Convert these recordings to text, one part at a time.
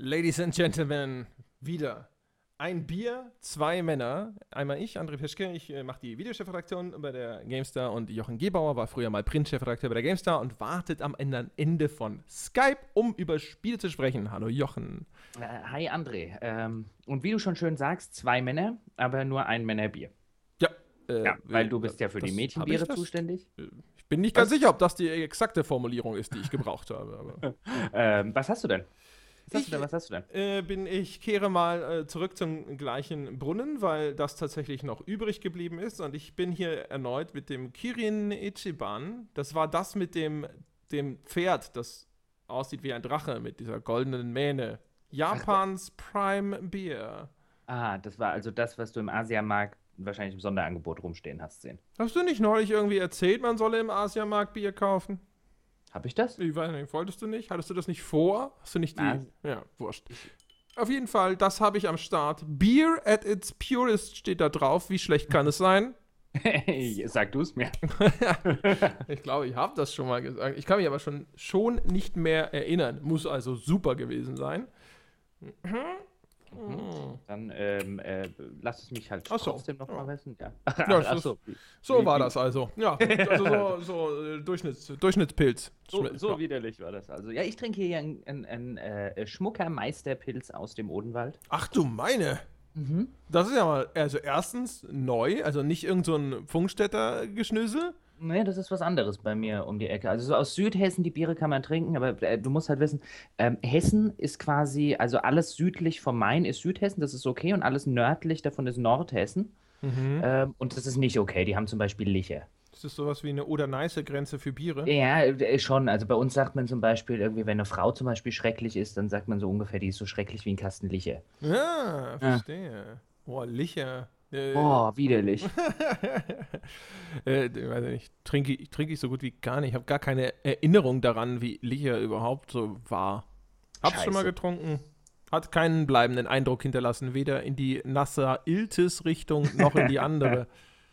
Ladies and Gentlemen, wieder ein Bier, zwei Männer. Einmal ich, André Peschke, ich äh, mache die Videochefredaktion bei der GameStar und Jochen Gebauer war früher mal Printchefredakteur bei der GameStar und wartet am Ende von Skype, um über Spiele zu sprechen. Hallo Jochen. Äh, hi André. Ähm, und wie du schon schön sagst, zwei Männer, aber nur ein Männerbier. Ja. Äh, ja, weil du bist ja für die Mädchenbiere zuständig. Äh, ich bin nicht ganz was? sicher, ob das die exakte Formulierung ist, die ich gebraucht habe. ähm, was hast du denn? Was hast, ich, du denn, was hast du denn? Äh, bin, ich kehre mal äh, zurück zum gleichen Brunnen, weil das tatsächlich noch übrig geblieben ist. Und ich bin hier erneut mit dem Kirin Ichiban. Das war das mit dem, dem Pferd, das aussieht wie ein Drache mit dieser goldenen Mähne. Japans Ach, Prime Beer. Ah, das war also das, was du im Asiamarkt wahrscheinlich im Sonderangebot rumstehen hast sehen. Hast du nicht neulich irgendwie erzählt, man solle im Asiamarkt Bier kaufen? Hab ich das? Ich weiß nicht, wolltest du nicht? Hattest du das nicht vor? Hast du nicht die. Nein. Ja, wurscht. Auf jeden Fall, das habe ich am Start. Beer at its purest steht da drauf. Wie schlecht kann es sein? Sag du es mir. ich glaube, ich habe das schon mal gesagt. Ich kann mich aber schon, schon nicht mehr erinnern. Muss also super gewesen sein. Mhm. Mhm. Dann ähm, äh, lass es mich halt Ach so. trotzdem noch ja. mal wissen. Ja. ja Ach so, so war das also. Ja, also so, so äh, Durchschnitts, Durchschnittspilz. So, so ja. widerlich war das also. Ja, ich trinke hier einen, einen, einen äh, Schmucker Meisterpilz aus dem Odenwald. Ach du meine! Mhm. Das ist ja mal, also erstens neu, also nicht irgend so ein Funkstätter Geschnüssel. Nee, das ist was anderes bei mir um die Ecke. Also so aus Südhessen, die Biere kann man trinken, aber äh, du musst halt wissen, ähm, Hessen ist quasi, also alles südlich vom Main ist Südhessen, das ist okay, und alles nördlich davon ist Nordhessen. Mhm. Ähm, und das ist nicht okay. Die haben zum Beispiel Liche. Ist das sowas wie eine Oder-Neiße-Grenze für Biere? Ja, äh, schon. Also bei uns sagt man zum Beispiel irgendwie, wenn eine Frau zum Beispiel schrecklich ist, dann sagt man so ungefähr, die ist so schrecklich wie ein Kasten Liche. Ja, verstehe. Ja. Boah, Liche. Äh, oh, widerlich. äh, weiß nicht, trinke, trinke ich so gut wie gar nicht. Ich habe gar keine Erinnerung daran, wie Licher überhaupt so war. Hab's schon mal getrunken. Hat keinen bleibenden Eindruck hinterlassen, weder in die nasse Iltis-Richtung noch in die andere.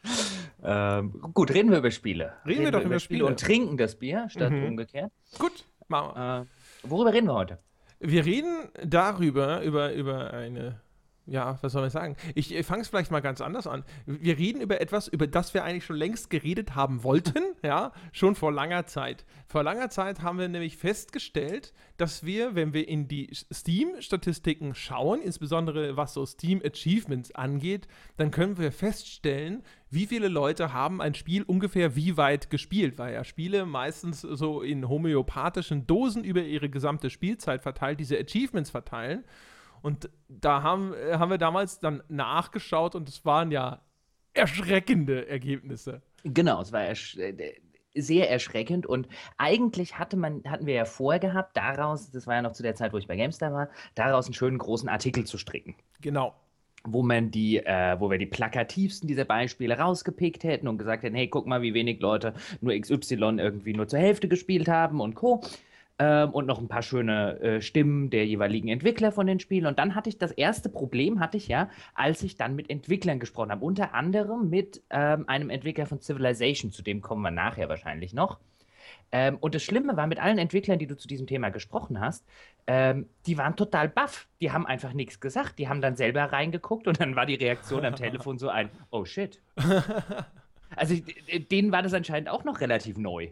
ähm, gut, reden wir über Spiele. Reden, reden wir doch über Spiele. Spiele. Und trinken das Bier statt mhm. umgekehrt. Gut, machen wir. Äh, worüber reden wir heute? Wir reden darüber, über, über eine ja, was soll man sagen? Ich, ich fange es vielleicht mal ganz anders an. Wir reden über etwas, über das wir eigentlich schon längst geredet haben wollten, ja, schon vor langer Zeit. Vor langer Zeit haben wir nämlich festgestellt, dass wir, wenn wir in die Steam-Statistiken schauen, insbesondere was so Steam-Achievements angeht, dann können wir feststellen, wie viele Leute haben ein Spiel ungefähr wie weit gespielt, weil ja Spiele meistens so in homöopathischen Dosen über ihre gesamte Spielzeit verteilt, diese Achievements verteilen. Und da haben, äh, haben wir damals dann nachgeschaut und es waren ja erschreckende Ergebnisse. Genau, es war ersch äh, sehr erschreckend und eigentlich hatte man, hatten wir ja vorgehabt, daraus, das war ja noch zu der Zeit, wo ich bei GameStar war, daraus einen schönen großen Artikel zu stricken. Genau wo man die, äh, wo wir die plakativsten dieser Beispiele rausgepickt hätten und gesagt hätten, hey, guck mal, wie wenig Leute nur XY irgendwie nur zur Hälfte gespielt haben und Co. Ähm, und noch ein paar schöne äh, Stimmen der jeweiligen Entwickler von den Spielen. Und dann hatte ich das erste Problem, hatte ich ja, als ich dann mit Entwicklern gesprochen habe. Unter anderem mit ähm, einem Entwickler von Civilization, zu dem kommen wir nachher wahrscheinlich noch. Ähm, und das Schlimme war, mit allen Entwicklern, die du zu diesem Thema gesprochen hast, ähm, die waren total baff. Die haben einfach nichts gesagt. Die haben dann selber reingeguckt und dann war die Reaktion am Telefon so ein, oh shit. Also denen war das anscheinend auch noch relativ neu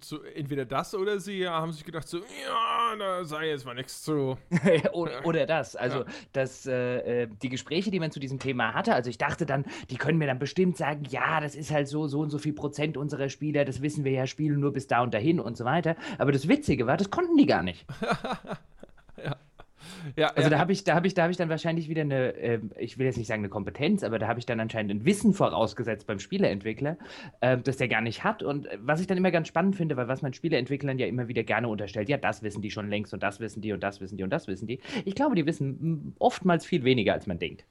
zu, entweder das oder sie haben sich gedacht so, ja, da sei jetzt mal nichts zu. oder, oder, das. Also, ja. das, äh, äh, die Gespräche, die man zu diesem Thema hatte, also ich dachte dann, die können mir dann bestimmt sagen, ja, das ist halt so, so und so viel Prozent unserer Spieler, das wissen wir ja, spielen nur bis da und dahin und so weiter. Aber das Witzige war, das konnten die gar nicht. ja. Also ja. da habe ich, da habe ich, da habe ich dann wahrscheinlich wieder eine, äh, ich will jetzt nicht sagen eine Kompetenz, aber da habe ich dann anscheinend ein Wissen vorausgesetzt beim Spieleentwickler, äh, das der gar nicht hat. Und was ich dann immer ganz spannend finde, weil was man Spieleentwicklern ja immer wieder gerne unterstellt, ja, das wissen die schon längst und das wissen die und das wissen die und das wissen die. Ich glaube, die wissen oftmals viel weniger, als man denkt.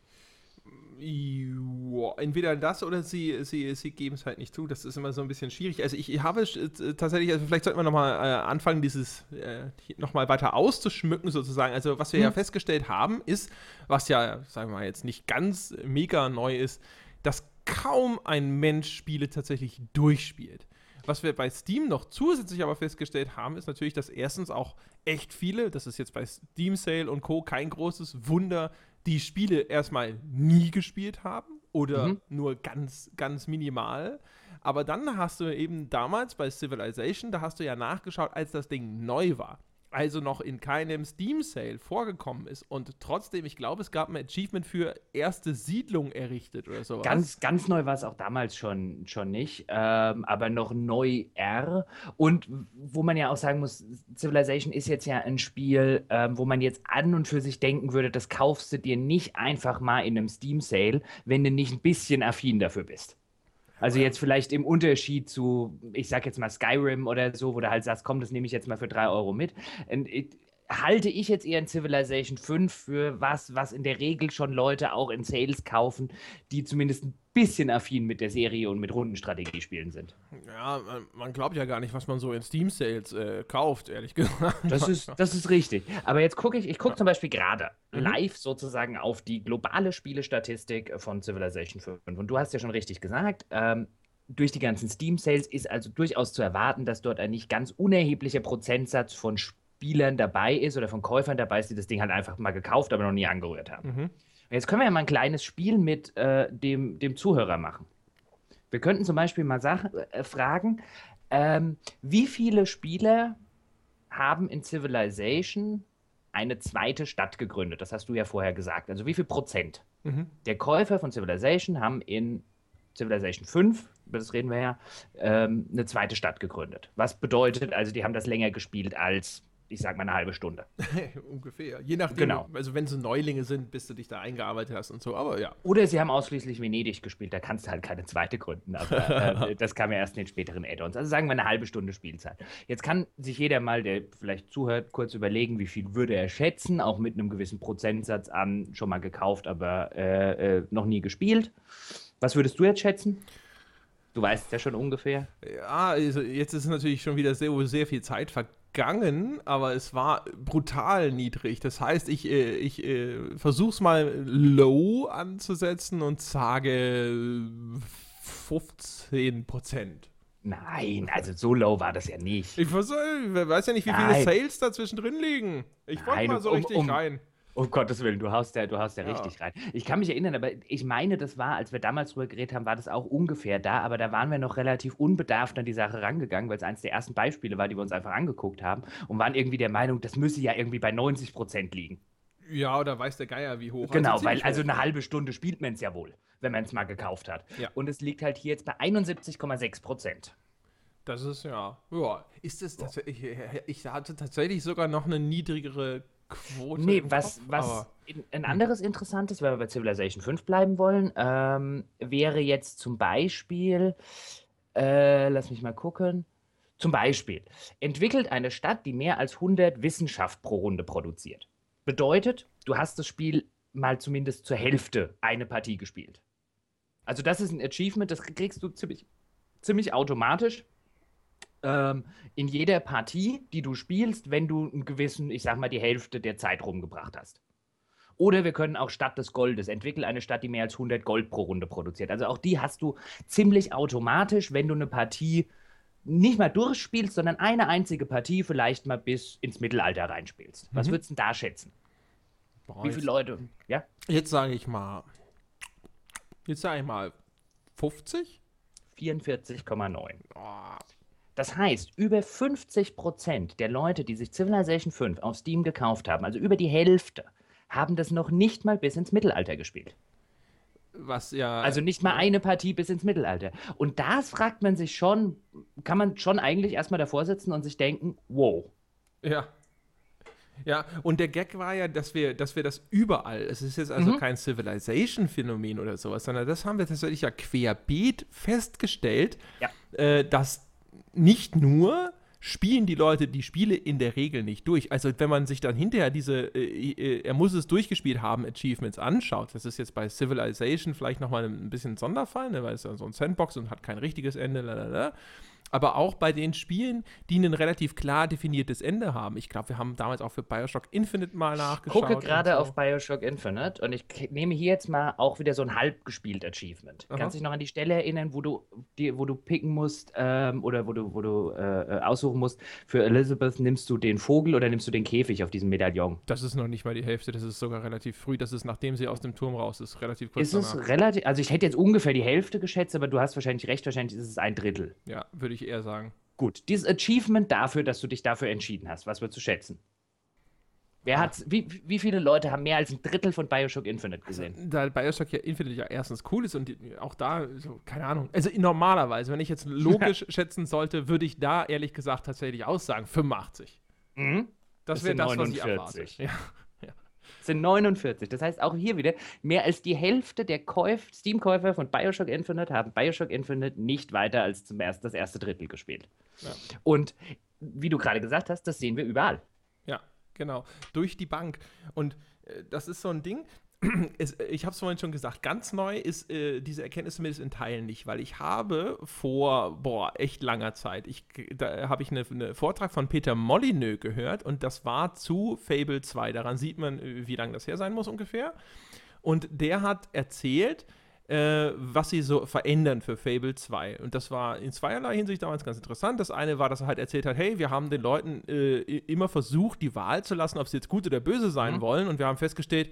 Ja, entweder das oder sie, sie, sie geben es halt nicht zu. Das ist immer so ein bisschen schwierig. Also ich, habe äh, tatsächlich, also vielleicht sollten wir nochmal äh, anfangen, dieses äh, nochmal weiter auszuschmücken sozusagen. Also was wir hm. ja festgestellt haben, ist, was ja, sagen wir mal, jetzt nicht ganz mega neu ist, dass kaum ein Mensch Spiele tatsächlich durchspielt. Was wir bei Steam noch zusätzlich aber festgestellt haben, ist natürlich, dass erstens auch echt viele, das ist jetzt bei Steam Sale und Co. kein großes Wunder, die Spiele erstmal nie gespielt haben oder mhm. nur ganz, ganz minimal. Aber dann hast du eben damals bei Civilization, da hast du ja nachgeschaut, als das Ding neu war also noch in keinem Steam-Sale vorgekommen ist und trotzdem, ich glaube, es gab ein Achievement für erste Siedlung errichtet oder sowas. Ganz, ganz neu war es auch damals schon, schon nicht, ähm, aber noch neu R. Und wo man ja auch sagen muss, Civilization ist jetzt ja ein Spiel, ähm, wo man jetzt an und für sich denken würde, das kaufst du dir nicht einfach mal in einem Steam-Sale, wenn du nicht ein bisschen affin dafür bist. Also jetzt vielleicht im Unterschied zu, ich sag jetzt mal Skyrim oder so, wo du halt sagst, komm, das nehme ich jetzt mal für drei Euro mit. Halte ich jetzt eher in Civilization 5 für was, was in der Regel schon Leute auch in Sales kaufen, die zumindest ein bisschen affin mit der Serie und mit Rundenstrategie spielen sind. Ja, man, glaubt ja gar nicht, was man so in Steam-Sales äh, kauft, ehrlich gesagt. Das ist, das ist richtig. Aber jetzt gucke ich, ich gucke zum Beispiel gerade mhm. live sozusagen auf die globale Spielestatistik von Civilization 5. Und du hast ja schon richtig gesagt, ähm, durch die ganzen Steam-Sales ist also durchaus zu erwarten, dass dort ein nicht ganz unerheblicher Prozentsatz von Spielern dabei ist oder von Käufern dabei ist, die das Ding halt einfach mal gekauft, aber noch nie angerührt haben. Mhm. Jetzt können wir ja mal ein kleines Spiel mit äh, dem, dem Zuhörer machen. Wir könnten zum Beispiel mal Sachen, äh, fragen, ähm, wie viele Spieler haben in Civilization eine zweite Stadt gegründet? Das hast du ja vorher gesagt. Also wie viel Prozent mhm. der Käufer von Civilization haben in Civilization 5, über das reden wir ja, ähm, eine zweite Stadt gegründet. Was bedeutet, also die haben das länger gespielt als ich sag mal eine halbe Stunde. Ungefähr. Je nachdem, genau. also wenn sie Neulinge sind, bis du dich da eingearbeitet hast und so, aber ja. Oder sie haben ausschließlich Venedig gespielt, da kannst du halt keine zweite gründen, aber äh, das kam ja erst in den späteren Add-ons. Also sagen wir eine halbe Stunde Spielzeit. Jetzt kann sich jeder mal, der vielleicht zuhört, kurz überlegen, wie viel würde er schätzen, auch mit einem gewissen Prozentsatz an, schon mal gekauft, aber äh, äh, noch nie gespielt. Was würdest du jetzt schätzen? Du weißt ja schon ungefähr. Ja, also jetzt ist natürlich schon wieder sehr, sehr viel Zeit vergangen gegangen, aber es war brutal niedrig. Das heißt, ich, äh, ich äh, versuche es mal low anzusetzen und sage 15 Prozent. Nein, also so low war das ja nicht. Ich weiß ja nicht, wie viele Sales da zwischendrin liegen. Ich wollte mal so um, richtig um, rein. Um Gottes Willen, du haust ja, du haust ja, ja, richtig rein. Ich kann mich erinnern, aber ich meine, das war, als wir damals drüber geredet haben, war das auch ungefähr da, aber da waren wir noch relativ unbedarft an die Sache rangegangen, weil es eines der ersten Beispiele war, die wir uns einfach angeguckt haben und waren irgendwie der Meinung, das müsse ja irgendwie bei 90 Prozent liegen. Ja, oder weiß der Geier, wie hoch. Genau, also weil also eine halbe Stunde spielt man es ja wohl, wenn man es mal gekauft hat. Ja. Und es liegt halt hier jetzt bei 71,6 Prozent. Das ist ja, ja, ist es, ich, ich hatte tatsächlich sogar noch eine niedrigere Quote. Nee, was, Kopf, was in, ein anderes interessantes, wenn wir bei Civilization 5 bleiben wollen, ähm, wäre jetzt zum Beispiel, äh, lass mich mal gucken, zum Beispiel, entwickelt eine Stadt, die mehr als 100 Wissenschaft pro Runde produziert. Bedeutet, du hast das Spiel mal zumindest zur Hälfte eine Partie gespielt. Also das ist ein Achievement, das kriegst du ziemlich, ziemlich automatisch ähm, in jeder Partie, die du spielst, wenn du einen gewissen, ich sag mal, die Hälfte der Zeit rumgebracht hast. Oder wir können auch Stadt des Goldes, entwickeln eine Stadt, die mehr als 100 Gold pro Runde produziert. Also auch die hast du ziemlich automatisch, wenn du eine Partie nicht mal durchspielst, sondern eine einzige Partie vielleicht mal bis ins Mittelalter reinspielst. Was mhm. würdest du denn da schätzen? Boah, Wie viele Leute? Ja? Jetzt sage ich mal. Jetzt sage ich mal 50? 44,9. Oh. Das heißt, über 50 Prozent der Leute, die sich Civilization 5 auf Steam gekauft haben, also über die Hälfte, haben das noch nicht mal bis ins Mittelalter gespielt. Was ja. Also nicht mal eine Partie bis ins Mittelalter. Und das fragt man sich schon, kann man schon eigentlich erstmal davor sitzen und sich denken, wow. Ja. Ja, und der Gag war ja, dass wir, dass wir das überall, es ist jetzt also mhm. kein Civilization-Phänomen oder sowas, sondern das haben wir tatsächlich ja querbeet festgestellt, ja. äh, dass nicht nur spielen die Leute die Spiele in der Regel nicht durch. Also wenn man sich dann hinterher diese, äh, äh, er muss es durchgespielt haben, Achievements anschaut, das ist jetzt bei Civilization vielleicht nochmal ein bisschen ein Sonderfall, ne, weil es ja so ein Sandbox und hat kein richtiges Ende, lalala. Aber auch bei den Spielen, die ein relativ klar definiertes Ende haben. Ich glaube, wir haben damals auch für Bioshock Infinite mal nachgeschaut. Ich gucke gerade so. auf Bioshock Infinite und ich nehme hier jetzt mal auch wieder so ein halb gespielt Achievement. Aha. Kannst dich noch an die Stelle erinnern, wo du, die, wo du picken musst ähm, oder wo du, wo du äh, äh, aussuchen musst, für Elizabeth nimmst du den Vogel oder nimmst du den Käfig auf diesem Medaillon? Das ist noch nicht mal die Hälfte, das ist sogar relativ früh. Das ist, nachdem sie aus dem Turm raus ist, relativ kurz Ist es relativ, also ich hätte jetzt ungefähr die Hälfte geschätzt, aber du hast wahrscheinlich recht, wahrscheinlich ist es ein Drittel. Ja, würde ich eher sagen. Gut, dieses Achievement dafür, dass du dich dafür entschieden hast, was wir zu schätzen. Wer hat's, wie, wie viele Leute haben mehr als ein Drittel von Bioshock Infinite gesehen? Da Bioshock ja Infinite ja erstens cool ist und die, auch da, so, keine Ahnung. Also normalerweise, wenn ich jetzt logisch schätzen sollte, würde ich da ehrlich gesagt tatsächlich aussagen 85. Mhm. Das Das wäre das, was ich 49. erwarte. Ja. Das sind 49. Das heißt auch hier wieder, mehr als die Hälfte der Käuf Steam-Käufer von Bioshock Infinite haben Bioshock Infinite nicht weiter als zum erst, das erste Drittel gespielt. Ja. Und wie du gerade gesagt hast, das sehen wir überall. Ja, genau. Durch die Bank. Und äh, das ist so ein Ding. Es, ich habe es vorhin schon gesagt, ganz neu ist äh, diese Erkenntnis zumindest in Teilen nicht, weil ich habe vor, boah, echt langer Zeit, ich, da habe ich einen eine Vortrag von Peter Molyneux gehört und das war zu Fable 2. Daran sieht man, äh, wie lange das her sein muss ungefähr. Und der hat erzählt, äh, was sie so verändern für Fable 2. Und das war in zweierlei Hinsicht damals ganz interessant. Das eine war, dass er halt erzählt hat, hey, wir haben den Leuten äh, immer versucht, die Wahl zu lassen, ob sie jetzt gut oder böse sein Mhm. wollen. Und wir haben festgestellt,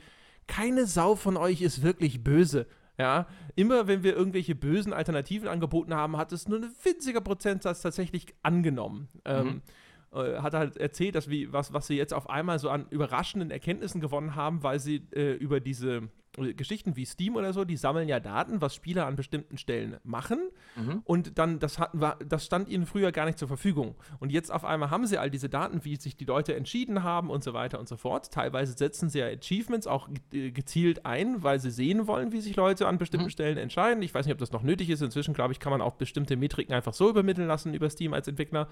keine Sau von euch ist wirklich böse. Ja, immer wenn wir irgendwelche bösen Alternativen angeboten haben, hat es nur ein winziger Prozentsatz tatsächlich angenommen. Ähm, äh, hat halt erzählt, dass wie, was, was sie jetzt auf einmal so an überraschenden Erkenntnissen gewonnen haben, weil sie äh, über diese Geschichten wie Steam oder so, die sammeln ja Daten, was Spieler an bestimmten Stellen machen. Und dann, das, hatten, war, das stand ihnen früher gar nicht zur Verfügung. Und jetzt auf einmal haben sie all diese Daten, wie sich die Leute entschieden haben und so weiter und so fort. Teilweise setzen sie ja Achievements auch äh, gezielt ein, weil sie sehen wollen, wie sich Leute an bestimmten Stellen entscheiden. Ich weiß nicht, ob das noch nötig ist. Inzwischen, glaube ich, kann man auch bestimmte Metriken einfach so übermitteln lassen über Steam als Entwickler.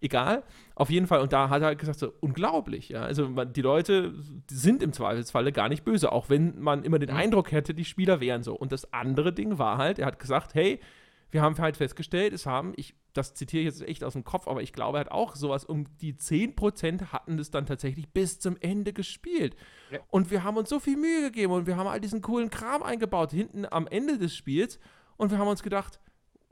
Egal. Auf jeden Fall. Und da hat er gesagt, so unglaublich. Ja? Also man, die Leute sind im Zweifelsfalle gar nicht böse, auch wenn man immer den Eindruck hätte, die Spieler wären so. Und das andere Ding war halt, er hat gesagt, hey, wir haben halt festgestellt, es haben, ich, das zitiere ich jetzt echt aus dem Kopf, aber ich glaube, er hat auch sowas um die 10% hatten das dann tatsächlich bis zum Ende gespielt. Ja. Und wir haben uns so viel Mühe gegeben und wir haben all diesen coolen Kram eingebaut hinten am Ende des Spiels und wir haben uns gedacht,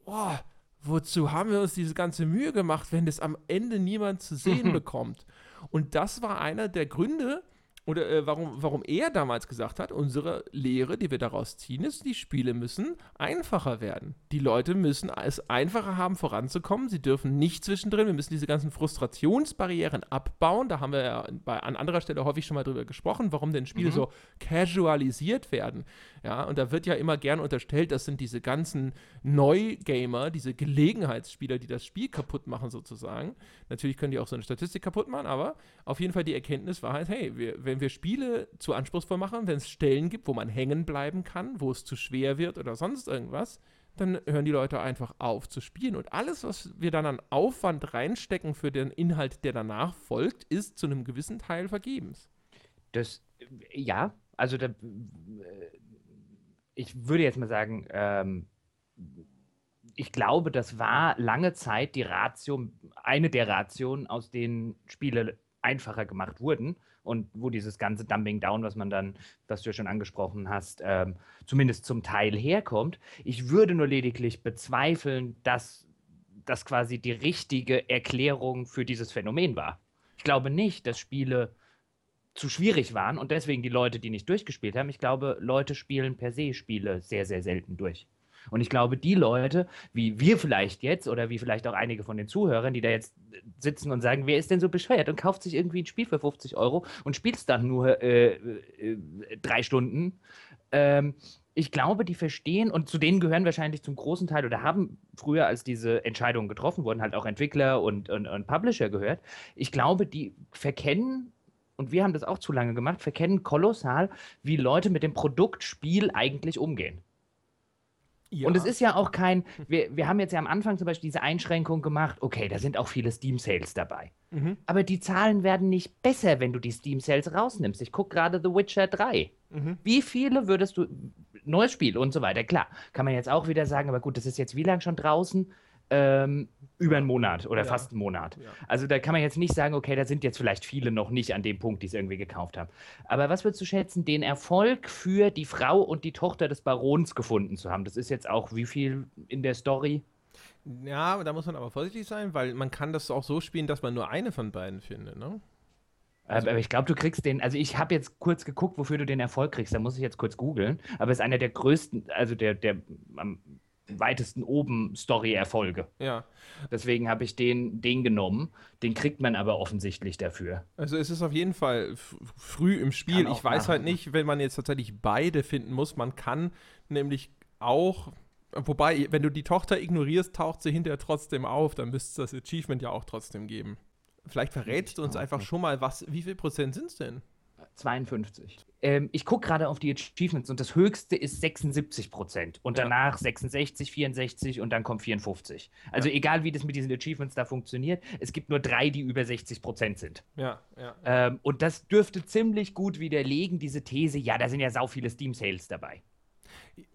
boah, wozu haben wir uns diese ganze Mühe gemacht, wenn das am Ende niemand zu sehen bekommt? Und das war einer der Gründe, oder äh, warum, warum er damals gesagt hat, unsere Lehre, die wir daraus ziehen, ist, die Spiele müssen einfacher werden. Die Leute müssen es einfacher haben, voranzukommen. Sie dürfen nicht zwischendrin, wir müssen diese ganzen Frustrationsbarrieren abbauen. Da haben wir ja bei, an anderer Stelle häufig schon mal drüber gesprochen, warum denn Spiele so casualisiert werden. Ja, und da wird ja immer gern unterstellt, das sind diese ganzen Neugamer, diese Gelegenheitsspieler, die das Spiel kaputt machen sozusagen. Natürlich können die auch so eine Statistik kaputt machen, aber auf jeden Fall die Erkenntnis war halt, hey, wir, wenn wir Spiele zu anspruchsvoll machen, wenn es Stellen gibt, wo man hängen bleiben kann, wo es zu schwer wird oder sonst irgendwas, dann hören die Leute einfach auf zu spielen. Und alles, was wir dann an Aufwand reinstecken für den Inhalt, der danach folgt, ist zu einem gewissen Teil vergebens. Das, ja, also da, äh, ich würde jetzt mal sagen, ähm, ich glaube, das war lange Zeit die Ratio, eine der Rationen, aus denen Spiele einfacher gemacht wurden und wo dieses ganze Dumping Down, was man dann, was du ja schon angesprochen hast, ähm, zumindest zum Teil herkommt. Ich würde nur lediglich bezweifeln, dass das quasi die richtige Erklärung für dieses Phänomen war. Ich glaube nicht, dass Spiele zu schwierig waren und deswegen die Leute, die nicht durchgespielt haben. Ich glaube, Leute spielen per se Spiele sehr, sehr selten durch. Und ich glaube, die Leute, wie wir vielleicht jetzt oder wie vielleicht auch einige von den Zuhörern, die da jetzt sitzen und sagen, wer ist denn so bescheuert und kauft sich irgendwie ein Spiel für 50 Euro und spielt es dann nur äh, äh, drei Stunden. Ähm, ich glaube, die verstehen und zu denen gehören wahrscheinlich zum großen Teil oder haben früher, als diese Entscheidungen getroffen wurden, halt auch Entwickler und, und, und Publisher gehört. Ich glaube, die verkennen und wir haben das auch zu lange gemacht, verkennen kolossal, wie Leute mit dem Produkt Spiel eigentlich umgehen. Und es ist ja auch kein, wir, wir haben jetzt ja am Anfang zum Beispiel diese Einschränkung gemacht, okay, da sind auch viele Steam-Sales dabei. Mhm. Aber die Zahlen werden nicht besser, wenn du die Steam-Sales rausnimmst. Ich gucke gerade The Witcher 3. Mhm. Wie viele würdest du, neues Spiel und so weiter, klar, kann man jetzt auch wieder sagen, aber gut, das ist jetzt wie lange schon draußen? Ähm, über einen Monat oder ja. fast einen Monat. Ja. Also da kann man jetzt nicht sagen, okay, da sind jetzt vielleicht viele noch nicht an dem Punkt, die es irgendwie gekauft haben. Aber was würdest du schätzen, den Erfolg für die Frau und die Tochter des Barons gefunden zu haben? Das ist jetzt auch wie viel in der Story? Ja, da muss man aber vorsichtig sein, weil man kann das auch so spielen, dass man nur eine von beiden findet, ne? Also, aber ich glaube, du kriegst den, also ich habe jetzt kurz geguckt, wofür du den Erfolg kriegst, da muss ich jetzt kurz googeln, aber es ist einer der größten, also der, der am weitesten oben Story-Erfolge. Ja. Deswegen habe ich den, den genommen. Den kriegt man aber offensichtlich dafür. Also es ist auf jeden Fall früh im Spiel. Ich weiß machen. halt nicht, wenn man jetzt tatsächlich beide finden muss. Man kann nämlich auch, wobei, wenn du die Tochter ignorierst, taucht sie hinterher trotzdem auf. Dann müsste es das Achievement ja auch trotzdem geben. Vielleicht verrätst du uns einfach schon mal, was, wie viel Prozent sind es denn? 52. Ähm, ich gucke gerade auf die Achievements und das höchste ist 76 Prozent und danach ja. 66, 64 und dann kommt 54. Also ja. egal, wie das mit diesen Achievements da funktioniert, es gibt nur drei, die über 60 Prozent sind. Ja, ja. Ähm, und das dürfte ziemlich gut widerlegen, diese These, ja, da sind ja sau viele Steam-Sales dabei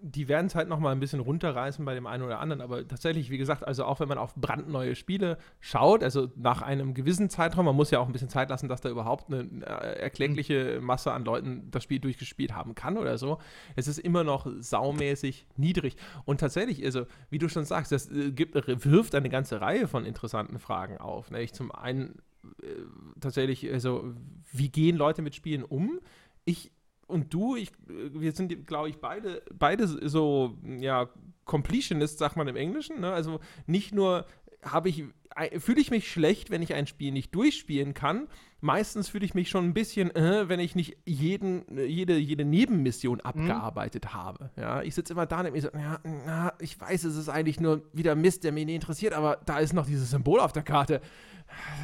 die werden es halt noch mal ein bisschen runterreißen bei dem einen oder anderen, aber tatsächlich, wie gesagt, also auch wenn man auf brandneue Spiele schaut, also nach einem gewissen Zeitraum, man muss ja auch ein bisschen Zeit lassen, dass da überhaupt eine äh, erklägliche Masse an Leuten das Spiel durchgespielt haben kann oder so. Es ist immer noch saumäßig niedrig. Und tatsächlich, also wie du schon sagst, das äh, gibt, wirft eine ganze Reihe von interessanten Fragen auf. Ne? Ich zum einen äh, tatsächlich, also wie gehen Leute mit Spielen um? Ich und du, ich, wir sind, glaube ich, beide, beide so, ja, Completionist, sagt man im Englischen. Ne? Also nicht nur habe ich, fühle ich mich schlecht, wenn ich ein Spiel nicht durchspielen kann. Meistens fühle ich mich schon ein bisschen, äh, wenn ich nicht jeden, jede, jede Nebenmission mhm. abgearbeitet mhm. habe. Ja, ich sitze immer da und denke mir so, ja, na, ich weiß, es ist eigentlich nur wieder Mist, der mich nicht interessiert, aber da ist noch dieses Symbol auf der Karte.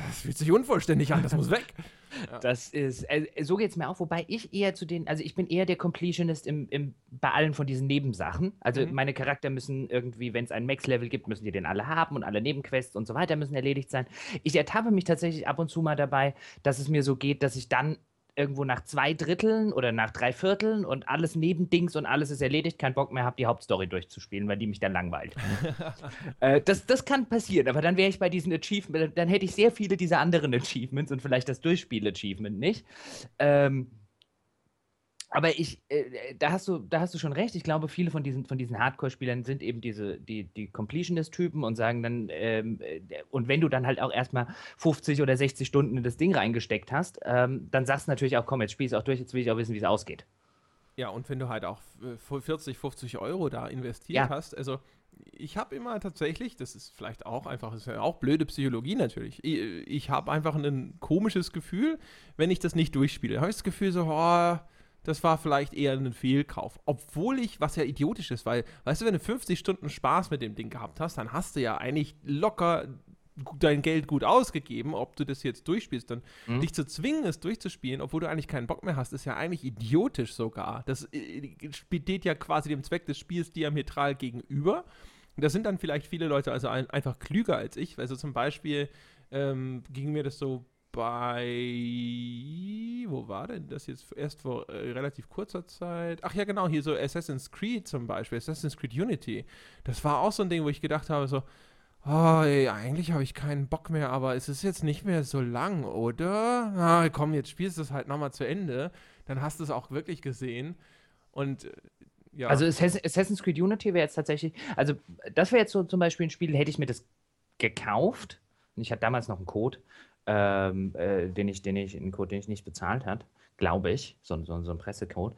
Das fühlt sich unvollständig an, das muss weg. Ja. Das ist, äh, so geht es mir auch, wobei ich eher zu den, also ich bin eher der Completionist im, im, bei allen von diesen Nebensachen. Also mhm. meine Charakter müssen irgendwie, wenn es ein Max-Level gibt, müssen die den alle haben und alle Nebenquests und so weiter müssen erledigt sein. Ich ertappe mich tatsächlich ab und zu mal dabei, dass es mir so geht, dass ich dann irgendwo nach zwei Dritteln oder nach drei Vierteln und alles neben Dings und alles ist erledigt, keinen Bock mehr habe, die Hauptstory durchzuspielen, weil die mich dann langweilt. äh, das, das kann passieren, aber dann wäre ich bei diesen Achievements, dann hätte ich sehr viele dieser anderen Achievements und vielleicht das Durchspiel-Achievement nicht. Ähm, aber ich, äh, da hast du, da hast du schon recht. Ich glaube, viele von diesen, von diesen Hardcore-Spielern sind eben diese, die, die Completionist-Typen und sagen dann, ähm, äh, und wenn du dann halt auch erstmal 50 oder 60 Stunden in das Ding reingesteckt hast, ähm, dann sagst du natürlich auch, komm, jetzt spielst du auch durch, jetzt will ich auch wissen, wie es ausgeht. Ja, und wenn du halt auch 40, äh, 50 Euro da investiert ja. hast, also ich habe immer tatsächlich, das ist vielleicht auch einfach, das ist ja auch blöde Psychologie natürlich. Ich, ich habe einfach ein komisches Gefühl, wenn ich das nicht durchspiele. Habe ich das Gefühl so, oh, das war vielleicht eher ein Fehlkauf. Obwohl ich, was ja idiotisch ist, weil, weißt du, wenn du 50 Stunden Spaß mit dem Ding gehabt hast, dann hast du ja eigentlich locker dein Geld gut ausgegeben, ob du das jetzt durchspielst. Dann mhm. dich zu zwingen, es durchzuspielen, obwohl du eigentlich keinen Bock mehr hast, ist ja eigentlich idiotisch sogar. Das äh, steht ja quasi dem Zweck des Spiels diametral gegenüber. Und da sind dann vielleicht viele Leute also ein, einfach klüger als ich. Also zum Beispiel ähm, ging mir das so bei, wo war denn das jetzt? Erst vor äh, relativ kurzer Zeit. Ach ja, genau, hier so Assassin's Creed zum Beispiel, Assassin's Creed Unity. Das war auch so ein Ding, wo ich gedacht habe, so, oh, ey, eigentlich habe ich keinen Bock mehr, aber es ist jetzt nicht mehr so lang, oder? Ah, komm, jetzt spielst du es halt nochmal zu Ende. Dann hast du es auch wirklich gesehen. Und äh, ja. Also Assassin's Creed Unity wäre jetzt tatsächlich, also das wäre jetzt so zum Beispiel ein Spiel, hätte ich mir das gekauft. Ich hatte damals noch einen Code ähm, äh, den ich, den ich, einen Code, den ich nicht bezahlt hat, glaube ich, so, so, so ein Pressecode.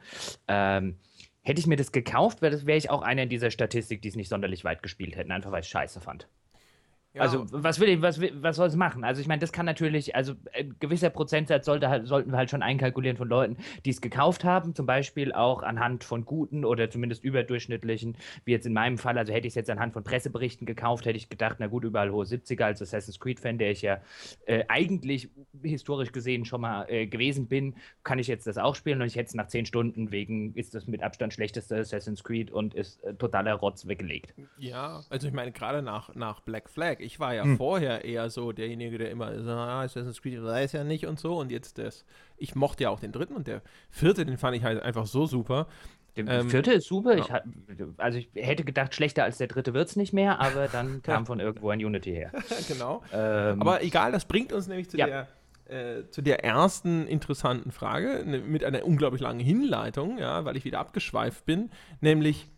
Ähm, hätte ich mir das gekauft, wäre wär ich auch einer in dieser Statistik, die es nicht sonderlich weit gespielt hätten, einfach weil ich scheiße fand. Ja. Also, was will ich, was, was soll es machen? Also, ich meine, das kann natürlich, also ein gewisser Prozentsatz sollte halt, sollten wir halt schon einkalkulieren von Leuten, die es gekauft haben, zum Beispiel auch anhand von guten oder zumindest überdurchschnittlichen, wie jetzt in meinem Fall, also hätte ich es jetzt anhand von Presseberichten gekauft, hätte ich gedacht, na gut, überall hohe 70er als Assassin's Creed-Fan, der ich ja äh, eigentlich historisch gesehen schon mal äh, gewesen bin, kann ich jetzt das auch spielen und ich hätte es nach zehn Stunden wegen, ist das mit Abstand schlechteste Assassin's Creed und ist äh, totaler Rotz weggelegt. Ja, also ich meine, gerade nach, nach Black Flag, ich war ja hm. vorher eher so derjenige, der immer so, ah, Assassin's Creed weiß ja nicht und so. Und jetzt das, ich mochte ja auch den dritten und der vierte, den fand ich halt einfach so super. Der ähm, vierte ist super. Ja. Ich, also ich hätte gedacht, schlechter als der dritte wird es nicht mehr, aber dann kam von irgendwo ein Unity her. genau. Ähm, aber egal, das bringt uns nämlich zu ja. der äh, zu der ersten interessanten Frage ne, mit einer unglaublich langen Hinleitung, ja, weil ich wieder abgeschweift bin, nämlich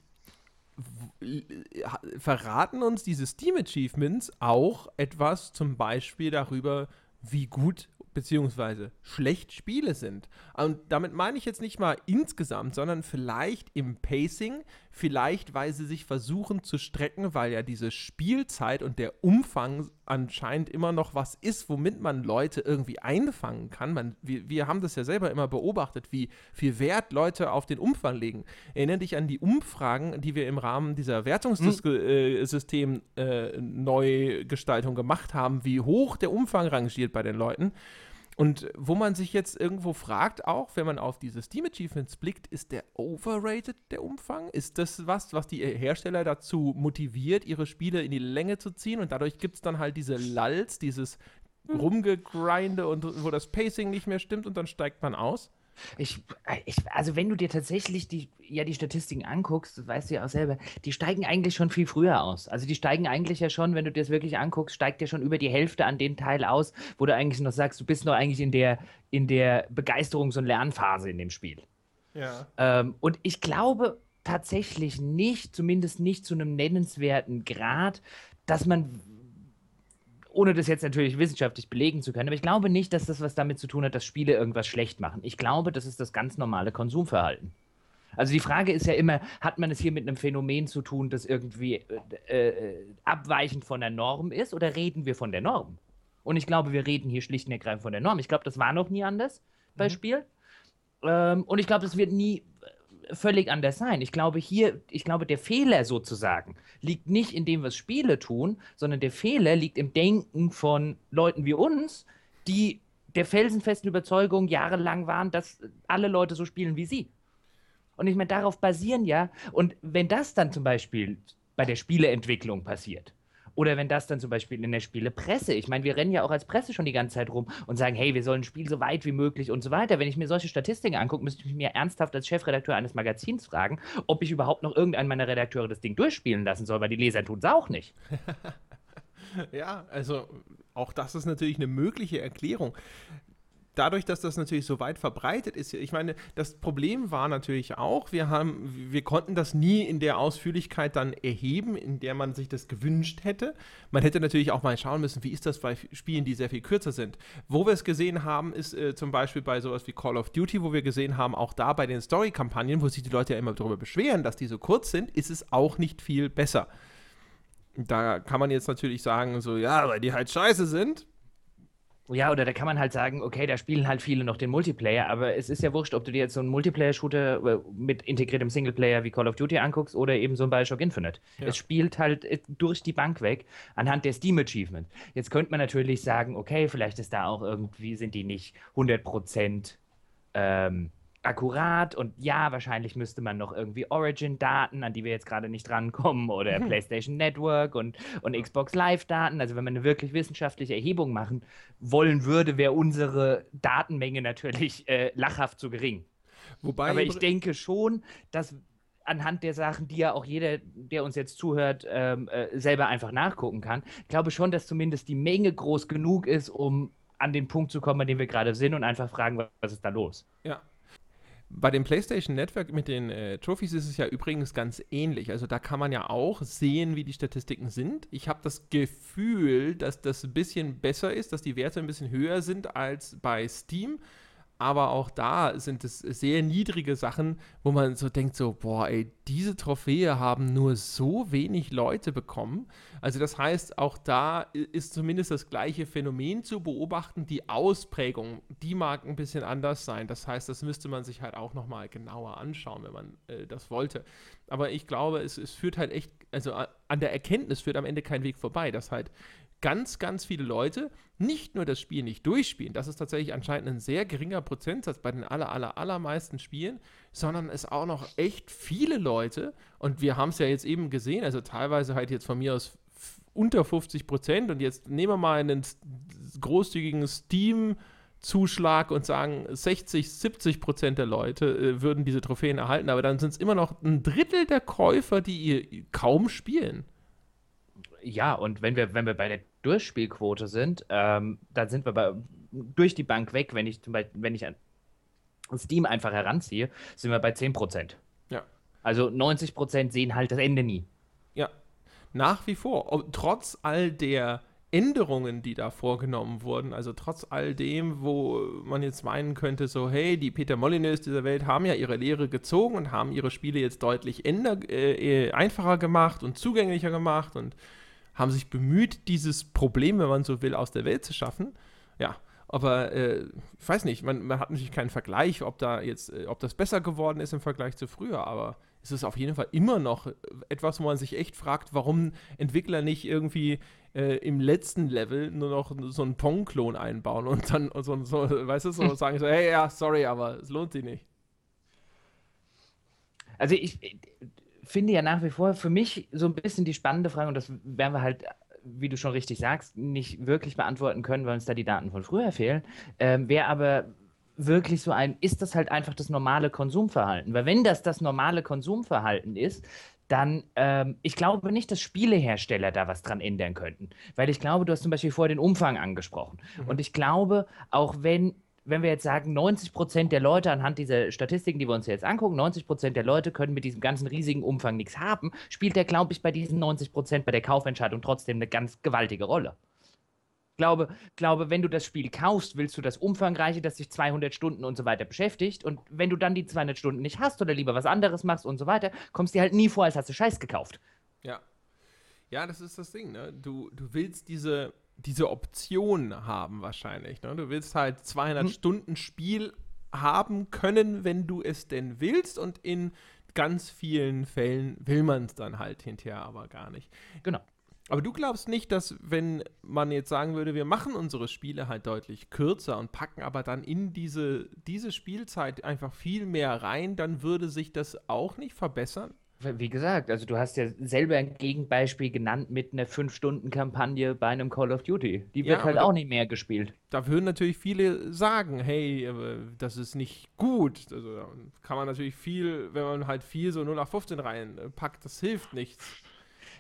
verraten uns diese Steam Achievements auch etwas zum Beispiel darüber, wie gut beziehungsweise schlecht Spiele sind. Und damit meine ich jetzt nicht mal insgesamt, sondern vielleicht im Pacing, vielleicht weil sie sich versuchen zu strecken, weil ja diese Spielzeit und der Umfang anscheinend immer noch was ist, womit man Leute irgendwie einfangen kann. Man, wir, wir haben das ja selber immer beobachtet, wie viel Wert Leute auf den Umfang legen. Erinnere dich an die Umfragen, die wir im Rahmen dieser Wertungssystem-Neugestaltung hm. äh, gemacht haben, wie hoch der Umfang rangiert bei den Leuten. Und wo man sich jetzt irgendwo fragt, auch wenn man auf diese Steam Achievements blickt, ist der overrated, der Umfang? Ist das was, was die Hersteller dazu motiviert, ihre Spiele in die Länge zu ziehen? Und dadurch gibt es dann halt diese Lulls, dieses Rumgegrinde und wo das Pacing nicht mehr stimmt und dann steigt man aus? Ich, ich, also wenn du dir tatsächlich die, ja, die Statistiken anguckst, das weißt du ja auch selber, die steigen eigentlich schon viel früher aus. Also die steigen eigentlich ja schon, wenn du dir das wirklich anguckst, steigt ja schon über die Hälfte an den Teil aus, wo du eigentlich noch sagst, du bist noch eigentlich in der, in der Begeisterungs- und Lernphase in dem Spiel. Ja. Ähm, und ich glaube tatsächlich nicht, zumindest nicht zu einem nennenswerten Grad, dass man ohne das jetzt natürlich wissenschaftlich belegen zu können, aber ich glaube nicht, dass das was damit zu tun hat, dass Spiele irgendwas schlecht machen. Ich glaube, das ist das ganz normale Konsumverhalten. Also die Frage ist ja immer, hat man es hier mit einem Phänomen zu tun, das irgendwie äh, äh, abweichend von der Norm ist, oder reden wir von der Norm? Und ich glaube, wir reden hier schlicht und ergreifend von der Norm. Ich glaube, das war noch nie anders bei mhm. Spiel. Ähm, und ich glaube, das wird nie völlig anders sein. Ich glaube hier, ich glaube, der Fehler sozusagen liegt nicht in dem, was Spiele tun, sondern der Fehler liegt im Denken von Leuten wie uns, die der felsenfesten Überzeugung jahrelang waren, dass alle Leute so spielen wie sie. Und ich meine, darauf basieren ja, und wenn das dann zum Beispiel bei der Spieleentwicklung passiert, oder wenn das dann zum Beispiel in der Spielepresse, ich meine, wir rennen ja auch als Presse schon die ganze Zeit rum und sagen, hey, wir sollen ein Spiel so weit wie möglich und so weiter. Wenn ich mir solche Statistiken angucke, müsste ich mir ernsthaft als Chefredakteur eines Magazins fragen, ob ich überhaupt noch irgendeinen meiner Redakteure das Ding durchspielen lassen soll, weil die Leser tun es auch nicht. ja, also auch das ist natürlich eine mögliche Erklärung dadurch, dass das natürlich so weit verbreitet ist, ich meine, das Problem war natürlich auch, wir haben, wir konnten das nie in der Ausführlichkeit dann erheben, in der man sich das gewünscht hätte. Man hätte natürlich auch mal schauen müssen, wie ist das bei Spielen, die sehr viel kürzer sind. Wo wir es gesehen haben, ist äh, zum Beispiel bei sowas wie Call of Duty, wo wir gesehen haben, auch da bei den Story-Kampagnen, wo sich die Leute ja immer darüber beschweren, dass die so kurz sind, ist es auch nicht viel besser. Da kann man jetzt natürlich sagen, so, ja, weil die halt scheiße sind ja, oder da kann man halt sagen, okay, da spielen halt viele noch den Multiplayer, aber es ist ja wurscht, ob du dir jetzt so einen Multiplayer-Shooter äh, mit integriertem Singleplayer wie Call of Duty anguckst oder eben so ein Bioshock Infinite. Ja. Es spielt halt äh, durch die Bank weg anhand der Steam Achievement. Jetzt könnte man natürlich sagen, okay, vielleicht ist da auch irgendwie, sind die nicht 100% ähm, akkurat und ja, wahrscheinlich müsste man noch irgendwie Origin-Daten, an die wir jetzt gerade nicht rankommen, oder mhm. PlayStation Network und, und Xbox Live-Daten. Also wenn man eine wirklich wissenschaftliche Erhebung machen wollen würde, wäre unsere Datenmenge natürlich äh, lachhaft zu gering. Wobei Aber ich denke schon, dass anhand der Sachen, die ja auch jeder, der uns jetzt zuhört, ähm, äh, selber einfach nachgucken kann, ich glaube schon, dass zumindest die Menge groß genug ist, um an den Punkt zu kommen, an dem wir gerade sind und einfach fragen, was ist da los? Ja, bei dem PlayStation Network mit den äh, Trophies ist es ja übrigens ganz ähnlich. Also da kann man ja auch sehen, wie die Statistiken sind. Ich habe das Gefühl, dass das ein bisschen besser ist, dass die Werte ein bisschen höher sind als bei Steam aber auch da sind es sehr niedrige Sachen, wo man so denkt, so, boah, ey, diese Trophäe haben nur so wenig Leute bekommen. Also das heißt, auch da ist zumindest das gleiche Phänomen zu beobachten. Die Ausprägung, die mag ein bisschen anders sein. Das heißt, das müsste man sich halt auch nochmal genauer anschauen, wenn man äh, das wollte. Aber ich glaube, es, es führt halt echt, also an der Erkenntnis führt am Ende kein Weg vorbei, dass halt ganz, ganz viele Leute nicht nur das Spiel nicht durchspielen, das ist tatsächlich anscheinend ein sehr geringer Prozentsatz bei den aller, aller, allermeisten Spielen, sondern es auch noch echt viele Leute, und wir haben es ja jetzt eben gesehen, also teilweise halt jetzt von mir aus unter 50 Prozent, und jetzt nehmen wir mal einen großzügigen Steam- Zuschlag und sagen, 60, 70 Prozent der Leute äh, würden diese Trophäen erhalten, aber dann sind es immer noch ein Drittel der Käufer, die ihr kaum spielen. Ja, und wenn wir, wenn wir bei der Durchspielquote sind, ähm, dann sind wir bei, durch die Bank weg, wenn ich zum Beispiel, wenn ich an Steam einfach heranziehe, sind wir bei 10 Prozent. Ja. Also 90 Prozent sehen halt das Ende nie. Ja, nach wie vor. Trotz all der Änderungen, die da vorgenommen wurden, also trotz all dem, wo man jetzt meinen könnte, so, hey, die Peter Molyneux dieser Welt haben ja ihre Lehre gezogen und haben ihre Spiele jetzt deutlich änder äh, einfacher gemacht und zugänglicher gemacht und haben sich bemüht, dieses Problem, wenn man so will, aus der Welt zu schaffen. Ja, aber äh, ich weiß nicht, man, man, hat natürlich keinen Vergleich, ob da jetzt, äh, ob das besser geworden ist im Vergleich zu früher, aber es ist auf jeden Fall immer noch etwas, wo man sich echt fragt, warum Entwickler nicht irgendwie äh, im letzten Level nur noch so einen Pong-Klon einbauen und dann so, so, weißt du, so sagen so, hey, ja, sorry, aber es lohnt sich nicht. Also ich finde ja nach wie vor für mich so ein bisschen die spannende Frage, und das werden wir halt, wie du schon richtig sagst, nicht wirklich beantworten können, weil uns da die Daten von früher fehlen. Ähm, Wäre aber wirklich so ein, ist das halt einfach das normale Konsumverhalten? Weil wenn das das normale Konsumverhalten ist, dann, ähm, ich glaube nicht, dass Spielehersteller da was dran ändern könnten. Weil ich glaube, du hast zum Beispiel vorher den Umfang angesprochen. Mhm. Und ich glaube, auch wenn wenn wir jetzt sagen, 90 Prozent der Leute anhand dieser Statistiken, die wir uns jetzt angucken, 90 Prozent der Leute können mit diesem ganzen riesigen Umfang nichts haben, spielt der, glaube ich, bei diesen 90 Prozent bei der Kaufentscheidung trotzdem eine ganz gewaltige Rolle glaube, glaube, wenn du das Spiel kaufst, willst du das Umfangreiche, das sich 200 Stunden und so weiter beschäftigt. Und wenn du dann die 200 Stunden nicht hast oder lieber was anderes machst und so weiter, kommst dir halt nie vor, als hast du Scheiß gekauft. Ja. Ja, das ist das Ding, ne? Du, du willst diese, diese Option haben wahrscheinlich, ne? Du willst halt 200 hm. Stunden Spiel haben können, wenn du es denn willst und in ganz vielen Fällen will man es dann halt hinterher aber gar nicht. Genau. Aber du glaubst nicht, dass wenn man jetzt sagen würde, wir machen unsere Spiele halt deutlich kürzer und packen aber dann in diese, diese Spielzeit einfach viel mehr rein, dann würde sich das auch nicht verbessern? Wie gesagt, also du hast ja selber ein Gegenbeispiel genannt mit einer 5-Stunden-Kampagne bei einem Call of Duty. Die wird ja, halt auch nicht mehr gespielt. Da würden natürlich viele sagen, hey, das ist nicht gut. Also kann man natürlich viel, wenn man halt viel so 0 nach 15 reinpackt, das hilft nichts.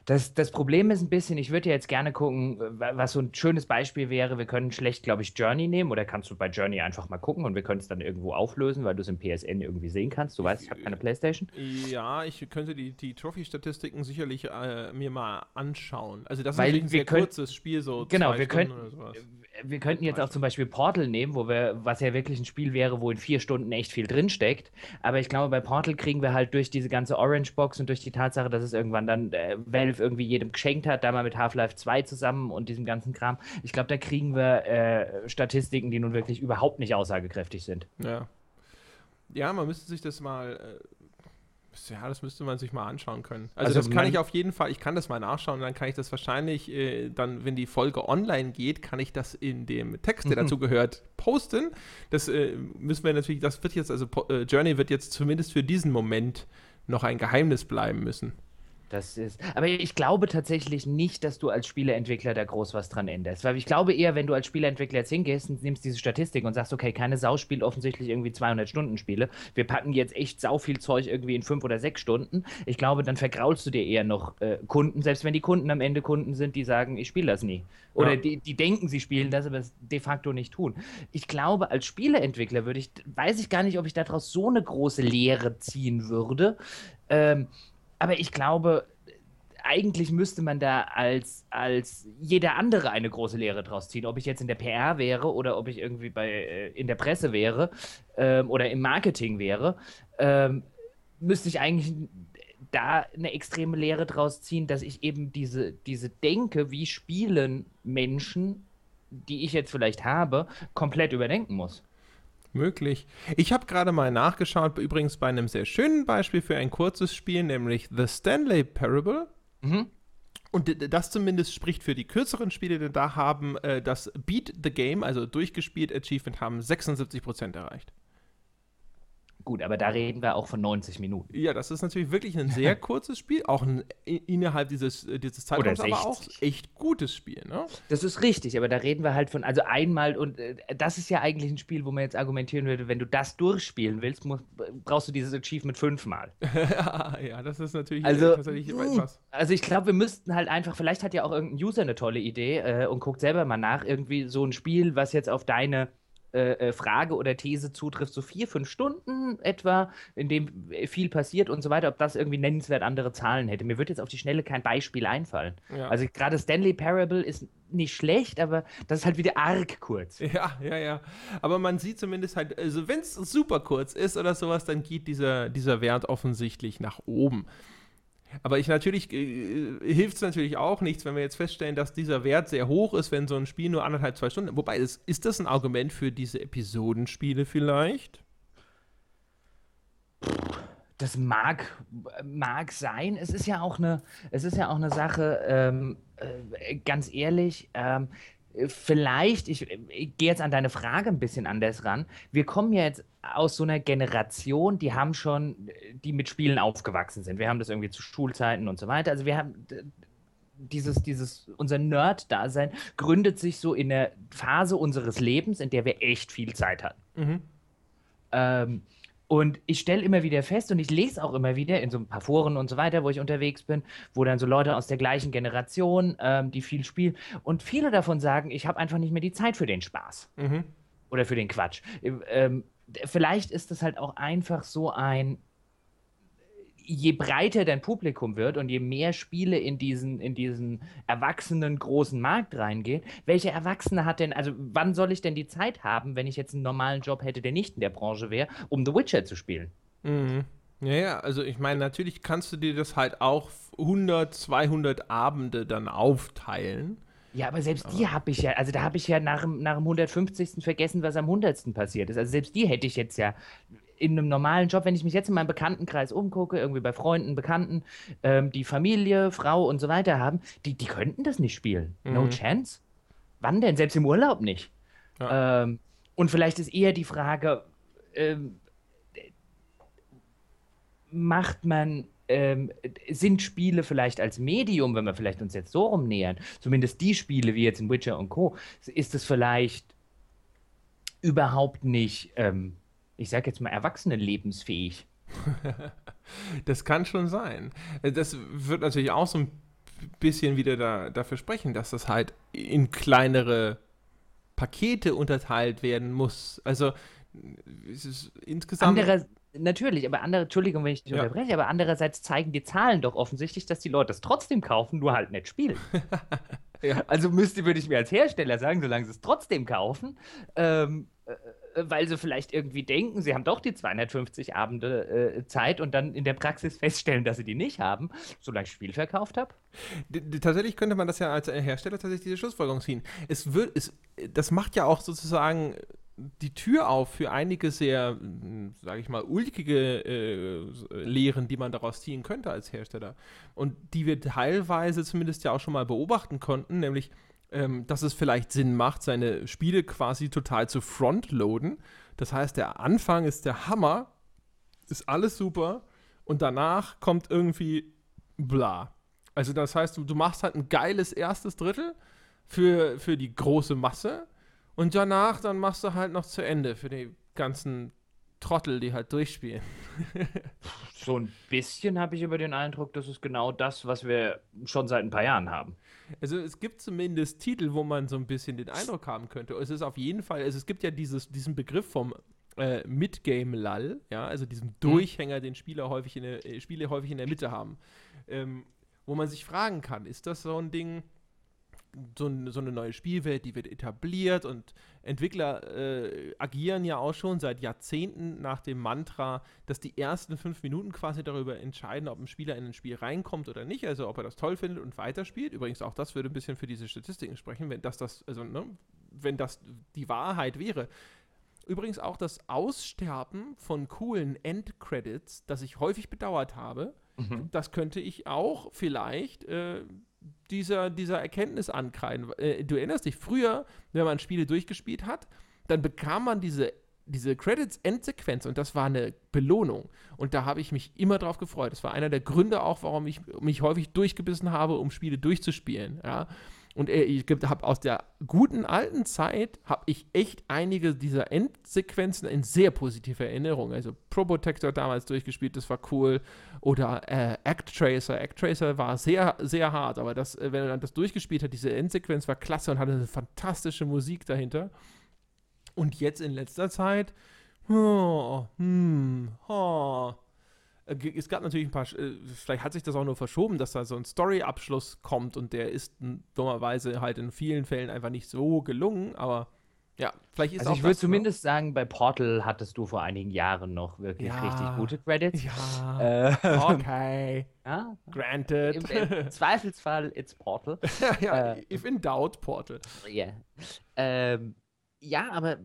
Das, das Problem ist ein bisschen, ich würde jetzt gerne gucken, was so ein schönes Beispiel wäre. Wir können schlecht, glaube ich, Journey nehmen oder kannst du bei Journey einfach mal gucken und wir können es dann irgendwo auflösen, weil du es im PSN irgendwie sehen kannst. Du weißt, ich habe keine Playstation. Ja, ich könnte die, die Trophy-Statistiken sicherlich äh, mir mal anschauen. Also das weil ist ein sehr können, kurzes Spiel, so Genau, wir können, wir könnten jetzt auch zum Beispiel Portal nehmen, wo wir, was ja wirklich ein Spiel wäre, wo in vier Stunden echt viel drinsteckt. Aber ich glaube, bei Portal kriegen wir halt durch diese ganze Orange Box und durch die Tatsache, dass es irgendwann dann äh, Valve irgendwie jedem geschenkt hat, da mal mit Half-Life 2 zusammen und diesem ganzen Kram. Ich glaube, da kriegen wir äh, Statistiken, die nun wirklich überhaupt nicht aussagekräftig sind. Ja. Ja, man müsste sich das mal äh, ja, das müsste man sich mal anschauen können. Also, also das kann ich auf jeden Fall, ich kann das mal nachschauen, dann kann ich das wahrscheinlich äh, dann, wenn die Folge online geht, kann ich das in dem Text, der mhm. dazu gehört, posten. Das äh, müssen wir natürlich, das wird jetzt, also äh, Journey wird jetzt zumindest für diesen Moment noch ein Geheimnis bleiben müssen. Das ist, aber ich glaube tatsächlich nicht, dass du als Spieleentwickler da groß was dran änderst. Weil ich glaube eher, wenn du als Spieleentwickler jetzt hingehst und nimmst diese Statistik und sagst, okay, keine Sau spielt offensichtlich irgendwie 200 Stunden Spiele. Wir packen jetzt echt sau viel Zeug irgendwie in fünf oder sechs Stunden. Ich glaube, dann vergraulst du dir eher noch äh, Kunden, selbst wenn die Kunden am Ende Kunden sind, die sagen, ich spiele das nie. Oder ja. die, die denken, sie spielen das, aber es de facto nicht tun. Ich glaube, als Spieleentwickler würde ich, weiß ich gar nicht, ob ich daraus so eine große Lehre ziehen würde. Ähm, aber ich glaube, eigentlich müsste man da als, als jeder andere eine große Lehre draus ziehen. Ob ich jetzt in der PR wäre oder ob ich irgendwie bei, äh, in der Presse wäre ähm, oder im Marketing wäre, ähm, müsste ich eigentlich da eine extreme Lehre draus ziehen, dass ich eben diese, diese Denke, wie spielen Menschen, die ich jetzt vielleicht habe, komplett überdenken muss möglich. Ich habe gerade mal nachgeschaut, übrigens bei einem sehr schönen Beispiel für ein kurzes Spiel, nämlich The Stanley Parable. Mhm. Und das zumindest spricht für die kürzeren Spiele, denn da haben äh, das Beat the Game, also durchgespielt Achievement, haben 76% erreicht. Gut, aber da reden wir auch von 90 Minuten. Ja, das ist natürlich wirklich ein sehr kurzes Spiel, auch ein, innerhalb dieses, äh, dieses Zeitraums, aber auch echt gutes Spiel, ne? Das ist richtig, aber da reden wir halt von, also einmal, und äh, das ist ja eigentlich ein Spiel, wo man jetzt argumentieren würde, wenn du das durchspielen willst, musst, brauchst du dieses Achievement fünfmal. ja, das ist natürlich also, tatsächlich etwas. Also ich glaube, wir müssten halt einfach, vielleicht hat ja auch irgendein User eine tolle Idee äh, und guckt selber mal nach, irgendwie so ein Spiel, was jetzt auf deine äh, äh, Frage oder These zutrifft, so vier, fünf Stunden etwa, in dem viel passiert und so weiter, ob das irgendwie nennenswert andere Zahlen hätte. Mir wird jetzt auf die Schnelle kein Beispiel einfallen. Ja. Also gerade Stanley Parable ist nicht schlecht, aber das ist halt wieder arg kurz. Ja, ja, ja. Aber man sieht zumindest halt, also wenn es super kurz ist oder sowas, dann geht dieser, dieser Wert offensichtlich nach oben. Aber ich natürlich äh, hilft es natürlich auch nichts, wenn wir jetzt feststellen, dass dieser Wert sehr hoch ist, wenn so ein Spiel nur anderthalb, zwei Stunden. Wobei, ist, ist das ein Argument für diese Episodenspiele vielleicht? Das mag, mag sein. Es ist ja auch eine, es ist ja auch eine Sache, ähm, äh, ganz ehrlich, ähm, vielleicht, ich, ich gehe jetzt an deine Frage ein bisschen anders ran. Wir kommen ja jetzt aus so einer Generation, die haben schon, die mit Spielen aufgewachsen sind. Wir haben das irgendwie zu Schulzeiten und so weiter. Also wir haben dieses, dieses, unser Nerd-Dasein gründet sich so in der Phase unseres Lebens, in der wir echt viel Zeit hatten. Mhm. Ähm, und ich stelle immer wieder fest und ich lese auch immer wieder in so ein paar Foren und so weiter, wo ich unterwegs bin, wo dann so Leute aus der gleichen Generation, ähm, die viel spielen, und viele davon sagen, ich habe einfach nicht mehr die Zeit für den Spaß. Mhm. Oder für den Quatsch. Ähm, vielleicht ist das halt auch einfach so ein je breiter dein Publikum wird und je mehr Spiele in diesen, in diesen erwachsenen großen Markt reingehen, welche Erwachsene hat denn, also wann soll ich denn die Zeit haben, wenn ich jetzt einen normalen Job hätte, der nicht in der Branche wäre, um The Witcher zu spielen? Mhm. Ja, ja, also ich meine, natürlich kannst du dir das halt auch 100, 200 Abende dann aufteilen. Ja, aber selbst die habe ich ja, also da habe ich ja nach, nach dem 150. vergessen, was am 100. passiert ist. Also selbst die hätte ich jetzt ja in einem normalen Job, wenn ich mich jetzt in meinem Bekanntenkreis umgucke, irgendwie bei Freunden, Bekannten, ähm, die Familie, Frau und so weiter haben, die, die könnten das nicht spielen. Mhm. No chance. Wann denn? Selbst im Urlaub nicht. Ja. Ähm, und vielleicht ist eher die Frage, ähm, macht man, ähm, sind Spiele vielleicht als Medium, wenn wir vielleicht uns jetzt so rumnähern, zumindest die Spiele wie jetzt in Witcher und Co., ist es vielleicht überhaupt nicht ähm, ich sage jetzt mal, Erwachsene lebensfähig. das kann schon sein. Das wird natürlich auch so ein bisschen wieder da, dafür sprechen, dass das halt in kleinere Pakete unterteilt werden muss. Also es ist insgesamt. Andere, natürlich, aber andere, Entschuldigung, wenn ich dich ja. unterbreche, aber andererseits zeigen die Zahlen doch offensichtlich, dass die Leute es trotzdem kaufen, nur halt nicht spielen. ja. Also müsste, würde ich mir als Hersteller sagen, solange sie es trotzdem kaufen, ähm, äh, weil sie vielleicht irgendwie denken, sie haben doch die 250 Abende äh, Zeit und dann in der Praxis feststellen, dass sie die nicht haben, solange ich Spiel verkauft habe? Tatsächlich könnte man das ja als Hersteller tatsächlich diese Schlussfolgerung ziehen. Es wird, es, das macht ja auch sozusagen die Tür auf für einige sehr, sage ich mal, ulkige äh, Lehren, die man daraus ziehen könnte als Hersteller. Und die wir teilweise zumindest ja auch schon mal beobachten konnten, nämlich ähm, dass es vielleicht Sinn macht, seine Spiele quasi total zu frontloaden. Das heißt, der Anfang ist der Hammer, ist alles super und danach kommt irgendwie bla. Also das heißt, du, du machst halt ein geiles erstes Drittel für, für die große Masse und danach dann machst du halt noch zu Ende für die ganzen Trottel, die halt durchspielen. so ein bisschen habe ich über den Eindruck, das ist genau das, was wir schon seit ein paar Jahren haben. Also es gibt zumindest Titel, wo man so ein bisschen den Eindruck haben könnte. Es ist auf jeden Fall, also es gibt ja dieses, diesen Begriff vom äh, Mid-Game-Lull, ja, also diesem mhm. Durchhänger, den Spieler häufig in der, äh, Spiele häufig in der Mitte haben. Ähm, wo man sich fragen kann, ist das so ein Ding, so, so, eine neue Spielwelt, die wird etabliert und Entwickler äh, agieren ja auch schon seit Jahrzehnten nach dem Mantra, dass die ersten fünf Minuten quasi darüber entscheiden, ob ein Spieler in ein Spiel reinkommt oder nicht, also ob er das toll findet und weiterspielt. Übrigens auch das würde ein bisschen für diese Statistiken sprechen, wenn das das, also ne, wenn das die Wahrheit wäre. Übrigens auch das Aussterben von coolen Endcredits, das ich häufig bedauert habe, mhm. das könnte ich auch vielleicht äh, dieser, dieser Erkenntnis ankreiden. Äh, du erinnerst dich, früher, wenn man Spiele durchgespielt hat, dann bekam man diese diese Credits-Endsequenz und das war eine Belohnung. Und da habe ich mich immer drauf gefreut. Das war einer der Gründe auch, warum ich mich häufig durchgebissen habe, um Spiele durchzuspielen. Ja. Und ich habe aus der guten alten Zeit habe ich echt einige dieser Endsequenzen in sehr positiver Erinnerung. Also Pro Protector damals durchgespielt, das war cool. Oder äh, Act Tracer. Act Tracer war sehr, sehr hart, aber das, äh, wenn man das durchgespielt hat, diese Endsequenz war klasse und hatte eine fantastische Musik dahinter. Und jetzt in letzter Zeit, oh, hm, oh, es gab natürlich ein paar, äh, vielleicht hat sich das auch nur verschoben, dass da so ein Story-Abschluss kommt und der ist dummerweise halt in vielen Fällen einfach nicht so gelungen, aber ja, vielleicht ist also auch ich würde zumindest sagen, bei Portal hattest du vor einigen Jahren noch wirklich Ja. richtig gute Credits. Ja, Äh, okay, ja, granted. im, Im Zweifelsfall it's Portal. ja, äh, if in doubt, Portal. Ja. Ähm, ja, aber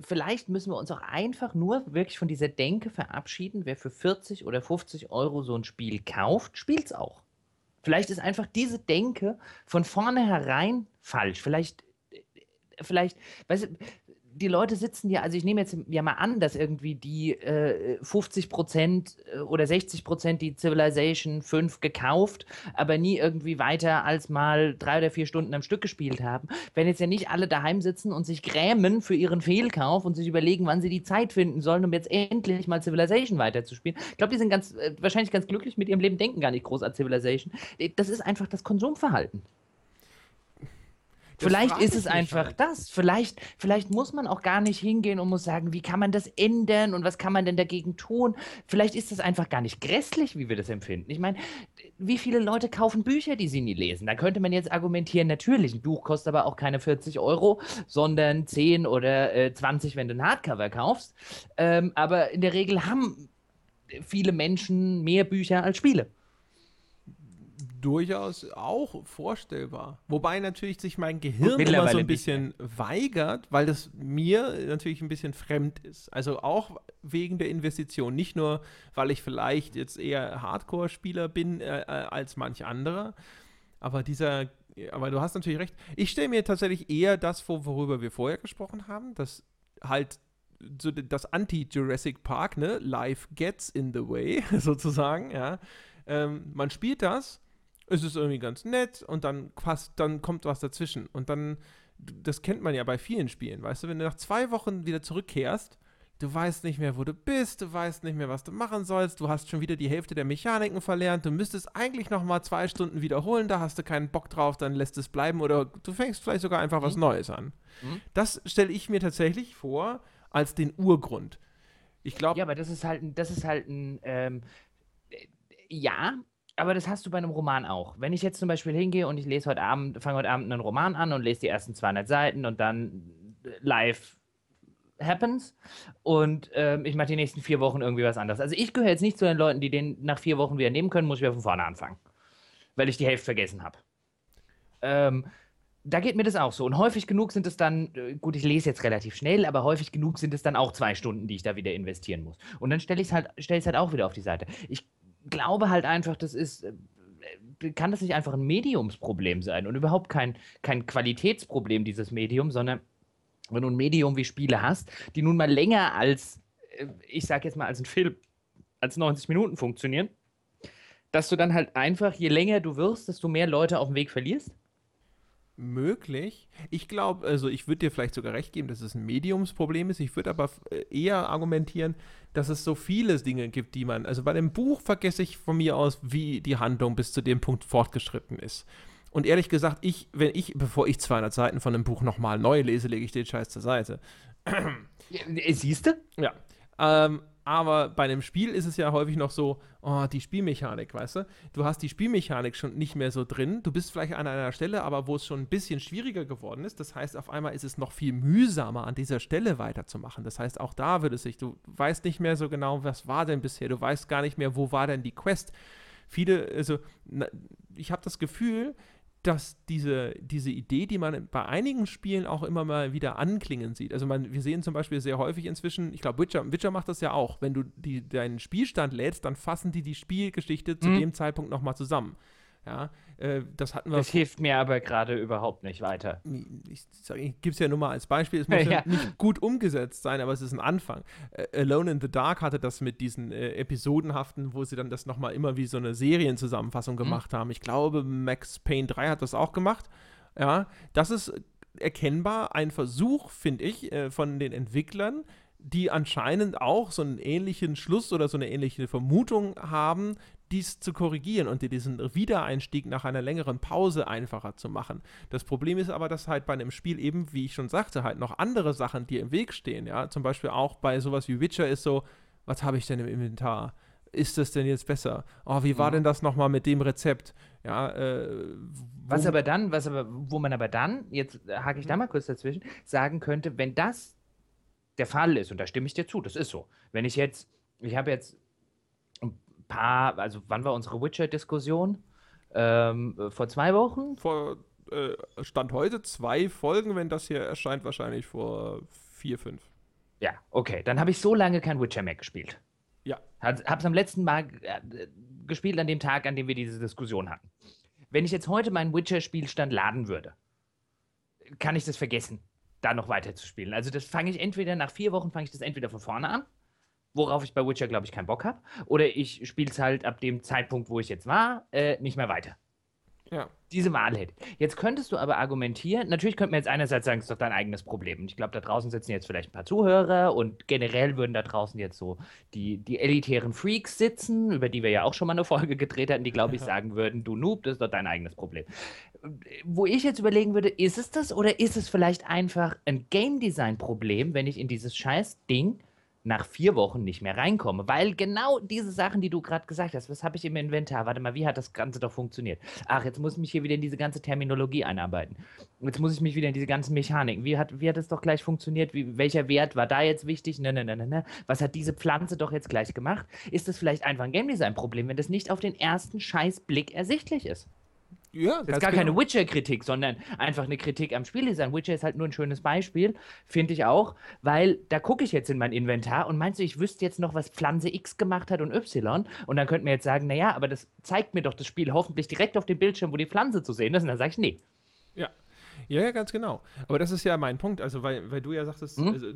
vielleicht müssen wir uns auch einfach nur wirklich von dieser Denke verabschieden, wer für 40 oder 50 Euro so ein Spiel kauft, spielt es auch. Vielleicht ist einfach diese Denke von vornherein falsch. Vielleicht, äh, vielleicht, weißt du, die Leute sitzen ja, also ich nehme jetzt ja mal an, dass irgendwie die äh, 50 Prozent oder 60 Prozent die Civilization 5 gekauft, aber nie irgendwie weiter als mal drei oder vier Stunden am Stück gespielt haben. Wenn jetzt ja nicht alle daheim sitzen und sich grämen für ihren Fehlkauf und sich überlegen, wann sie die Zeit finden sollen, um jetzt endlich mal Civilization weiterzuspielen. Ich glaube, die sind ganz, äh, wahrscheinlich ganz glücklich mit ihrem Leben, denken gar nicht groß an Civilization. Äh, Das ist einfach das Konsumverhalten. Vielleicht ist es einfach halt. das. Vielleicht, vielleicht muss man auch gar nicht hingehen und muss sagen, wie kann man das ändern und was kann man denn dagegen tun? Vielleicht ist das einfach gar nicht grässlich, wie wir das empfinden. Ich meine, wie viele Leute kaufen Bücher, die sie nie lesen? Da könnte man jetzt argumentieren, natürlich, ein Buch kostet aber auch keine 40 Euro, sondern 10 oder äh, 20, wenn du ein Hardcover kaufst. Ähm, aber in der Regel haben viele Menschen mehr Bücher als Spiele. Durchaus auch vorstellbar. Wobei natürlich sich mein Gehirn immer so ein bisschen weigert, weil das mir natürlich ein bisschen fremd ist. Also auch wegen der Investition. Nicht nur, weil ich vielleicht jetzt eher Hardcore-Spieler bin äh, äh, als manch anderer, aber dieser, aber du hast natürlich recht. Ich stelle mir tatsächlich eher das vor, worüber wir vorher gesprochen haben, dass halt so das Anti-Jurassic Park, ne? Life gets in the way, sozusagen, ja. Ähm, man spielt das, es ist irgendwie ganz nett und dann fast, dann kommt was dazwischen. Und dann, das kennt man ja bei vielen Spielen, weißt du, wenn du nach zwei Wochen wieder zurückkehrst, du weißt nicht mehr, wo du bist, du weißt nicht mehr, was du machen sollst, du hast schon wieder die Hälfte der Mechaniken verlernt, du müsstest eigentlich noch mal zwei Stunden wiederholen, da hast du keinen Bock drauf, dann lässt es bleiben oder du fängst vielleicht sogar einfach was Neues an. Mhm. Das stelle ich mir tatsächlich vor als den Urgrund. Ich glaube, Ja, aber das ist halt ein, das ist halt ein, ähm, äh, ja, aber das hast du bei einem Roman auch. Wenn ich jetzt zum Beispiel hingehe und ich lese heute Abend, fange heute Abend einen Roman an und lese die ersten 200 Seiten und dann äh, live happens und ähm, ich mache die nächsten vier Wochen irgendwie was anderes. Also ich gehöre jetzt nicht zu den Leuten, die den nach vier Wochen wieder nehmen können, muss ich wieder von vorne anfangen, weil ich die Hälfte vergessen habe. Ähm, da geht mir das auch so. Und häufig genug sind es dann, äh, gut, ich lese jetzt relativ schnell, aber häufig genug sind es dann auch zwei Stunden, die ich da wieder investieren muss. Und dann stelle ich es halt, halt auch wieder auf die Seite. Ich glaube halt einfach, das ist, äh, äh, kann das nicht einfach ein Mediumsproblem sein und überhaupt kein, kein Qualitätsproblem dieses Medium, sondern wenn du ein Medium wie Spiele hast, die nun mal länger als, äh, ich sag jetzt mal, als ein Film, als 90 Minuten funktionieren, dass du dann halt einfach, je länger du wirst, desto mehr Leute auf dem Weg verlierst? Möglich. Ich glaube, also ich würde dir vielleicht sogar recht geben, dass es ein Mediumsproblem ist. Ich würde aber äh, eher argumentieren, dass es so viele Dinge gibt, die man, also bei dem Buch vergesse ich von mir aus, wie die Handlung bis zu dem Punkt fortgeschritten ist. Und ehrlich gesagt, ich, wenn ich, bevor ich 200 Seiten von einem Buch nochmal neu lese, lege ich den Scheiß zur Seite. Siehst du? Ja. Ähm, aber bei einem Spiel ist es ja häufig noch so, oh, die Spielmechanik, weißt du? Du hast die Spielmechanik schon nicht mehr so drin. Du bist vielleicht an einer Stelle, aber wo es schon ein bisschen schwieriger geworden ist. Das heißt, auf einmal ist es noch viel mühsamer, an dieser Stelle weiterzumachen. Das heißt, auch da wird es sich, du weißt nicht mehr so genau, was war denn bisher. Du weißt gar nicht mehr, wo war denn die Quest. Viele, also, na, ich habe das Gefühl, dass diese, diese Idee, die man bei einigen Spielen auch immer mal wieder anklingen sieht. Also man, wir sehen zum Beispiel sehr häufig inzwischen, ich glaube, Witcher, Witcher macht das ja auch. Wenn du die, deinen Spielstand lädst, dann fassen die die Spielgeschichte zu Mhm. dem Zeitpunkt nochmal zusammen. Ja, äh, das hatten wir. Das hilft mir aber gerade überhaupt nicht weiter. Ich, ich gebe es ja nur mal als Beispiel. Es muss ja. ja. nicht gut umgesetzt sein, aber es ist ein Anfang. Äh, Alone in the Dark hatte das mit diesen äh, Episodenhaften, wo sie dann das nochmal immer wie so eine Serienzusammenfassung mhm. gemacht haben. Ich glaube, Max Payne 3 hat das auch gemacht. Ja, das ist erkennbar ein Versuch, finde ich, äh, von den Entwicklern, die anscheinend auch so einen ähnlichen Schluss oder so eine ähnliche Vermutung haben, dies zu korrigieren und dir diesen Wiedereinstieg nach einer längeren Pause einfacher zu machen. Das Problem ist aber, dass halt bei einem Spiel eben, wie ich schon sagte, halt noch andere Sachen dir im Weg stehen. Ja, zum Beispiel auch bei sowas wie Witcher ist so, was habe ich denn im Inventar? Ist das denn jetzt besser? Oh, wie war ja. denn das nochmal mit dem Rezept? Ja, äh, was aber dann, was aber, wo man aber dann, jetzt hake ich da mal kurz dazwischen, sagen könnte, wenn das der Fall ist, und da stimme ich dir zu, das ist so. Wenn ich jetzt, ich habe jetzt paar, also wann war unsere Witcher-Diskussion? Ähm, vor zwei Wochen? Vor äh, Stand heute zwei Folgen, wenn das hier erscheint, wahrscheinlich vor vier, fünf. Ja, okay. Dann habe ich so lange kein Witcher mehr gespielt. Ja. Habe es am letzten Mal äh, gespielt, an dem Tag, an dem wir diese Diskussion hatten. Wenn ich jetzt heute meinen Witcher-Spielstand laden würde, kann ich das vergessen, da noch weiter zu spielen. Also das fange ich entweder nach vier Wochen fange ich das entweder von vorne an worauf ich bei Witcher, glaube ich, keinen Bock habe. Oder ich spiele es halt ab dem Zeitpunkt, wo ich jetzt war, äh, nicht mehr weiter. Ja. Diese Wahl hätte. Jetzt könntest du aber argumentieren, natürlich könnte man jetzt einerseits sagen, es ist doch dein eigenes Problem. Ich glaube, da draußen sitzen jetzt vielleicht ein paar Zuhörer und generell würden da draußen jetzt so die, die elitären Freaks sitzen, über die wir ja auch schon mal eine Folge gedreht hatten, die, glaube ich, sagen würden, du Noob, das ist doch dein eigenes Problem. Wo ich jetzt überlegen würde, ist es das oder ist es vielleicht einfach ein Game Design Problem, wenn ich in dieses scheiß Ding nach vier Wochen nicht mehr reinkomme. Weil genau diese Sachen, die du gerade gesagt hast, was habe ich im Inventar? Warte mal, wie hat das Ganze doch funktioniert? Ach, jetzt muss ich mich hier wieder in diese ganze Terminologie einarbeiten. Jetzt muss ich mich wieder in diese ganzen Mechaniken. Wie hat, wie hat es doch gleich funktioniert? Wie, welcher Wert war da jetzt wichtig? Ne, ne, ne, ne, ne. Was hat diese Pflanze doch jetzt gleich gemacht? Ist das vielleicht einfach ein Game Design Problem, wenn das nicht auf den ersten Scheißblick ersichtlich ist? Ja, das ist gar genau. keine Witcher-Kritik, sondern einfach eine Kritik am Spieldesign. Witcher ist halt nur ein schönes Beispiel, finde ich auch, weil da gucke ich jetzt in mein Inventar und meinst du, ich wüsste jetzt noch, was Pflanze X gemacht hat und Y? Und dann könnte mir jetzt sagen, naja, aber das zeigt mir doch das Spiel hoffentlich direkt auf dem Bildschirm, wo die Pflanze zu sehen ist. Und dann sage ich, nee. Ja. Ja, ja, ganz genau. Aber das ist ja mein Punkt. Also, weil, weil du ja sagtest, mhm. also,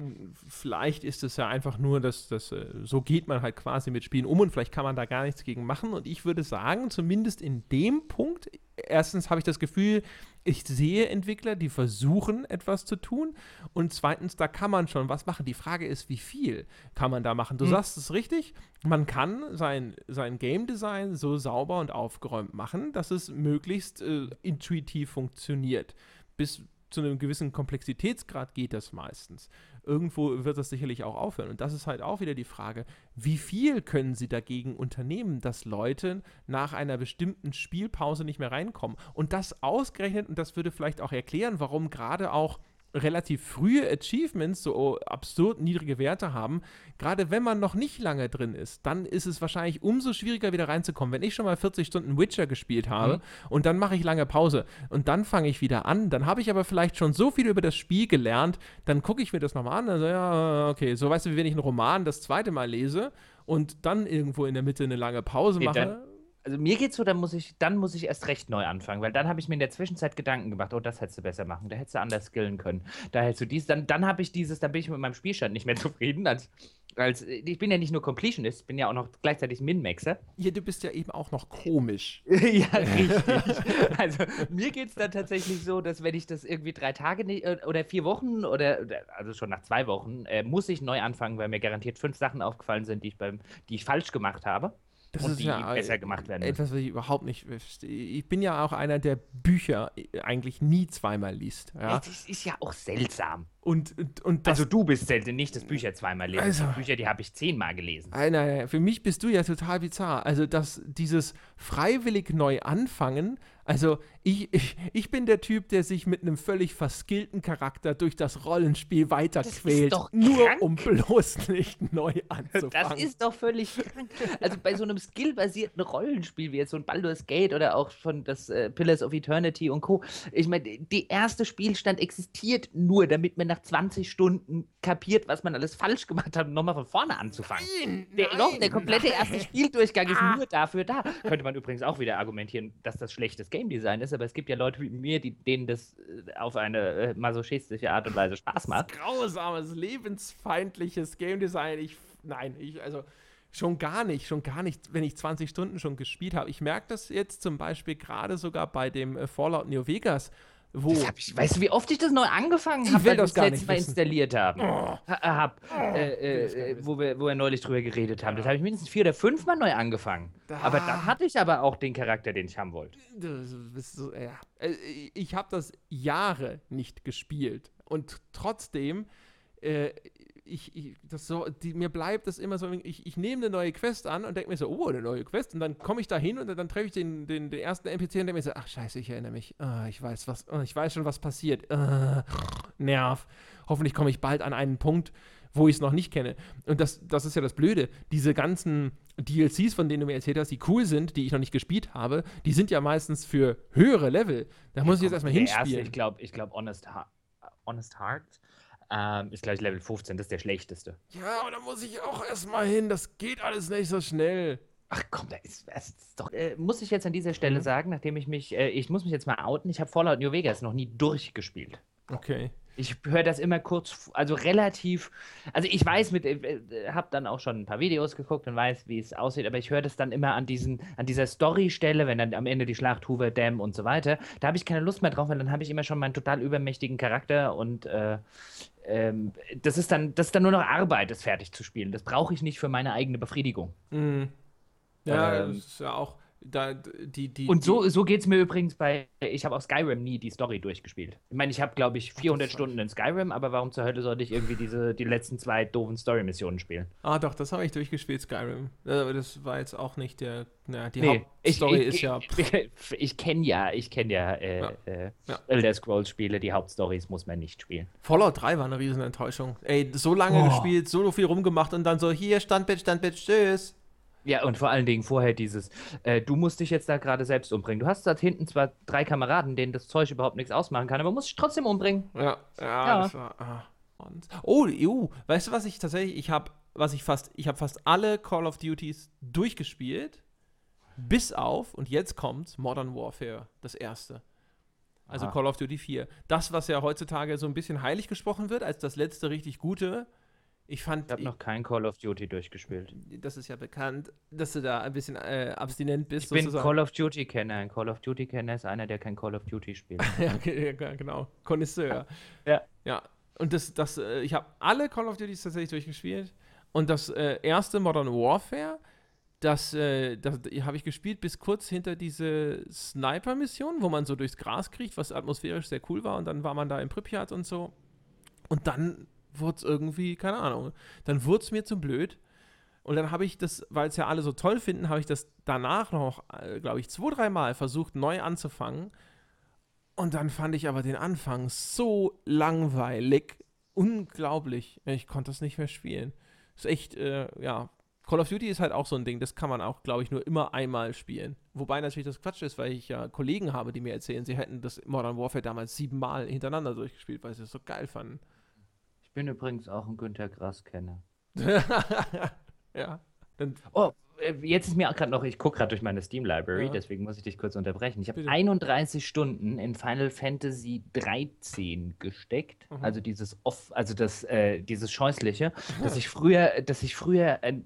vielleicht ist es ja einfach nur, dass das äh, so geht man halt quasi mit Spielen um und vielleicht kann man da gar nichts gegen machen. Und ich würde sagen, zumindest in dem Punkt, erstens habe ich das Gefühl, ich sehe Entwickler, die versuchen, etwas zu tun. Und zweitens, da kann man schon was machen. Die Frage ist, wie viel kann man da machen? Du mhm. sagst es richtig, man kann sein, sein Game Design so sauber und aufgeräumt machen, dass es möglichst äh, intuitiv funktioniert bis zu einem gewissen Komplexitätsgrad geht das meistens. Irgendwo wird das sicherlich auch aufhören. Und das ist halt auch wieder die Frage, wie viel können sie dagegen unternehmen, dass Leute nach einer bestimmten Spielpause nicht mehr reinkommen. Und das ausgerechnet, und das würde vielleicht auch erklären, warum gerade auch relativ frühe Achievements so absurd niedrige Werte haben, gerade wenn man noch nicht lange drin ist, dann ist es wahrscheinlich umso schwieriger wieder reinzukommen. Wenn ich schon mal 40 Stunden Witcher gespielt habe mhm. und dann mache ich lange Pause und dann fange ich wieder an, dann habe ich aber vielleicht schon so viel über das Spiel gelernt, dann gucke ich mir das nochmal an, also ja, okay, so weißt du, wie wenn ich einen Roman das zweite Mal lese und dann irgendwo in der Mitte eine lange Pause mache. Dann, also mir geht's so, dann muss ich, dann muss ich erst recht neu anfangen, weil dann habe ich mir in der Zwischenzeit Gedanken gemacht, oh, das hättest du besser machen, da hättest du anders skillen können, da hättest du dies, dann, dann habe ich dieses, dann bin ich mit meinem Spielstand nicht mehr zufrieden, als, als ich bin ja nicht nur Completionist, bin ja auch noch gleichzeitig Min-Maxer. Ja, du bist ja eben auch noch komisch. ja, richtig. also mir geht's dann tatsächlich so, dass wenn ich das irgendwie drei Tage äh, oder vier Wochen oder, also schon nach zwei Wochen, äh, muss ich neu anfangen, weil mir garantiert fünf Sachen aufgefallen sind, die ich beim, die ich falsch gemacht habe das und ist die ja besser gemacht werden. Etwas, was ich überhaupt nicht Ich bin ja auch einer, der Bücher eigentlich nie zweimal liest. Ja? Das ist ja auch seltsam. Und, und, und also du bist selten nicht das Bücher zweimal lesen. Also, Bücher, die habe ich zehnmal gelesen. Nein, nein, für mich bist du ja total bizarr. Also dass dieses freiwillig neu anfangen Also, ich, ich, ich bin der Typ, der sich mit einem völlig verskillten Charakter durch das Rollenspiel weiterquält. Nur um bloß nicht neu anzufangen. Das ist doch völlig krank. Also bei so einem skillbasierten Rollenspiel wie jetzt so ein Baldur's Gate oder auch von das äh, Pillars of Eternity und Co. Ich meine, der erste Spielstand existiert nur, damit man nach 20 Stunden kapiert, was man alles falsch gemacht hat, um nochmal von vorne anzufangen. Nein, der, nein, noch, der komplette nein. erste Spieldurchgang ist ah. nur dafür da. Könnte man übrigens auch wieder argumentieren, dass das schlechtes Game Design ist, aber es gibt ja Leute wie mir, die, denen das äh, auf eine äh, masochistische Art und Weise Spaß macht. Grausames, lebensfeindliches Game Design. Ich, nein, ich, also schon gar nicht, schon gar nicht, wenn ich 20 Stunden schon gespielt habe. Ich merke das jetzt zum Beispiel gerade sogar bei dem äh, Fallout New Vegas wo? Ich, weißt du, wie oft ich das neu angefangen habe, weil wir das letzte Mal installiert haben? Oh. hab, oh. Äh, äh, wo, wir, wo wir neulich drüber geredet haben. Das habe ich mindestens vier oder fünf Mal neu angefangen. Da. Aber dann hatte ich aber auch den Charakter, den ich haben wollte. So, ja. Äh, ich habe das Jahre nicht gespielt. Und trotzdem äh, ich, ich, das so, die, mir bleibt das immer so, ich, ich nehme eine neue Quest an und denke mir so, oh, eine neue Quest. Und dann komme ich da hin und dann, dann treffe ich den, den, den, ersten NPC und denke mir so, ach scheiße, ich erinnere mich. Oh, ich weiß was, oh, ich weiß schon, was passiert. Oh, Nerv. Hoffentlich komme ich bald an einen Punkt, wo ich es noch nicht kenne. Und das, das ist ja das Blöde. Diese ganzen DLCs, von denen du mir erzählt hast, die cool sind, die ich noch nicht gespielt habe, die sind ja meistens für höhere Level. Da muss ich jetzt erstmal hinspielen. Erste, ich glaube, ich glaub, Honest, Honest Heart ähm, ist gleich Level 15, das ist der schlechteste. Ja, aber da muss ich auch erstmal hin. Das geht alles nicht so schnell. Ach komm, da ist, das ist doch. Äh, muss ich jetzt an dieser Stelle mhm. sagen, nachdem ich mich, äh, ich muss mich jetzt mal outen, ich habe Fallout New Vegas noch nie durchgespielt. Okay. Ich höre das immer kurz, also relativ, also ich weiß mit, äh, äh habe dann auch schon ein paar Videos geguckt und weiß, wie es aussieht, aber ich höre das dann immer an diesen, an dieser Story-Stelle, wenn dann am Ende die Schlacht Hoover Dam und so weiter, da habe ich keine Lust mehr drauf, weil dann habe ich immer schon meinen total übermächtigen Charakter und äh, ähm, das ist dann, das ist dann nur noch Arbeit, das fertig zu spielen. Das brauche ich nicht für meine eigene Befriedigung. Mhm. Ja, ähm, das ist ja auch da, die, die, und so, so geht es mir übrigens bei, ich habe auch Skyrim nie die Story durchgespielt. Ich meine, ich habe, glaube ich, 400 Stunden in Skyrim, aber warum zur Hölle sollte ich irgendwie diese, die letzten zwei doofen Story-Missionen spielen? Ah, doch, das habe ich durchgespielt, Skyrim. Aber das war jetzt auch nicht der, na, die nee, Hauptstory ist ja... Ich, ich kenne ja, ich kenne ja, äh, ja. Äh, ja. Elder Scrolls-Spiele, die Hauptstories muss man nicht spielen. Fallout 3 war eine riesen Enttäuschung. Ey, so lange oh. gespielt, so viel rumgemacht und dann so, hier, Standbild, Standbild, tschüss. Ja, und vor allen Dingen vorher dieses, äh, du musst dich jetzt da gerade selbst umbringen. Du hast da hinten zwar drei Kameraden, denen das Zeug überhaupt nichts ausmachen kann, aber musst dich trotzdem umbringen. Ja, ja, ja. das war. Ah. Oh, EU, weißt du, was ich tatsächlich, ich habe, was ich fast, ich habe fast alle Call of Duties durchgespielt, bis auf, und jetzt kommt Modern Warfare, das erste. Also Aha. Call of Duty 4. Das, was ja heutzutage so ein bisschen heilig gesprochen wird, als das letzte richtig gute, ich fand. Ich habe noch kein Call of Duty durchgespielt. Das ist ja bekannt, dass du da ein bisschen äh, abstinent bist. Ich bin sozusagen. Call of Duty-Kenner. Ein Call of Duty-Kenner ist einer, der kein Call of Duty spielt. ja, genau. Connoisseur. Ja. Ja. Und das, das, äh, ich habe alle Call of Duties tatsächlich durchgespielt. Und das äh, erste Modern Warfare, das, äh, das habe ich gespielt bis kurz hinter diese Sniper-Mission, wo man so durchs Gras kriegt, was atmosphärisch sehr cool war. Und dann war man da in Pripyat und so. Und dann wurde es irgendwie, keine Ahnung, dann wurde es mir zu blöd. Und dann habe ich das, weil es ja alle so toll finden, habe ich das danach noch, äh, glaube ich, zwei, dreimal versucht, neu anzufangen. Und dann fand ich aber den Anfang so langweilig. Unglaublich. Ich konnte das nicht mehr spielen. Ist echt, äh, ja. Call of Duty ist halt auch so ein Ding, das kann man auch, glaube ich, nur immer einmal spielen. Wobei natürlich das Quatsch ist, weil ich ja Kollegen habe, die mir erzählen, sie hätten das Modern Warfare damals siebenmal hintereinander durchgespielt, weil sie es so geil fanden. Ich bin übrigens auch ein Günter Grass-Kenner. ja. Dann oh, äh, jetzt ist mir auch gerade noch, ich gucke gerade durch meine Steam Library, ja. deswegen muss ich dich kurz unterbrechen. Ich habe 31 Stunden in Final Fantasy 13 gesteckt. Mhm. Also dieses off, also das, äh, dieses Scheußliche, dass ich früher, dass ich früher äh,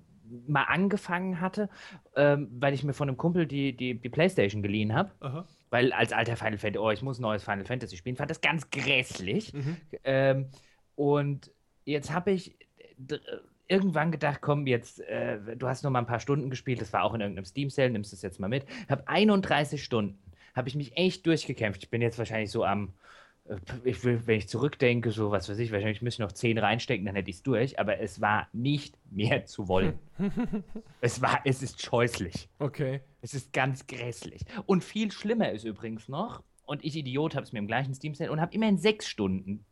mal angefangen hatte, ähm, weil ich mir von einem Kumpel die, die, die Playstation geliehen habe. Weil als alter Final Fantasy, oh, ich muss neues Final Fantasy spielen, fand das ganz grässlich. Mhm. Ähm, und jetzt habe ich irgendwann gedacht, komm, jetzt, äh, du hast noch mal ein paar Stunden gespielt, das war auch in irgendeinem Steam-Sale, nimmst es jetzt mal mit. Ich habe 31 Stunden, habe ich mich echt durchgekämpft. Ich bin jetzt wahrscheinlich so am äh, ich will, wenn ich zurückdenke, so was weiß ich, wahrscheinlich müsste ich noch 10 reinstecken, dann hätte ich es durch, aber es war nicht mehr zu wollen. es war, es ist scheußlich. Okay. Es ist ganz grässlich. Und viel schlimmer ist übrigens noch, und ich Idiot habe es mir im gleichen Steam und habe immerhin sechs Stunden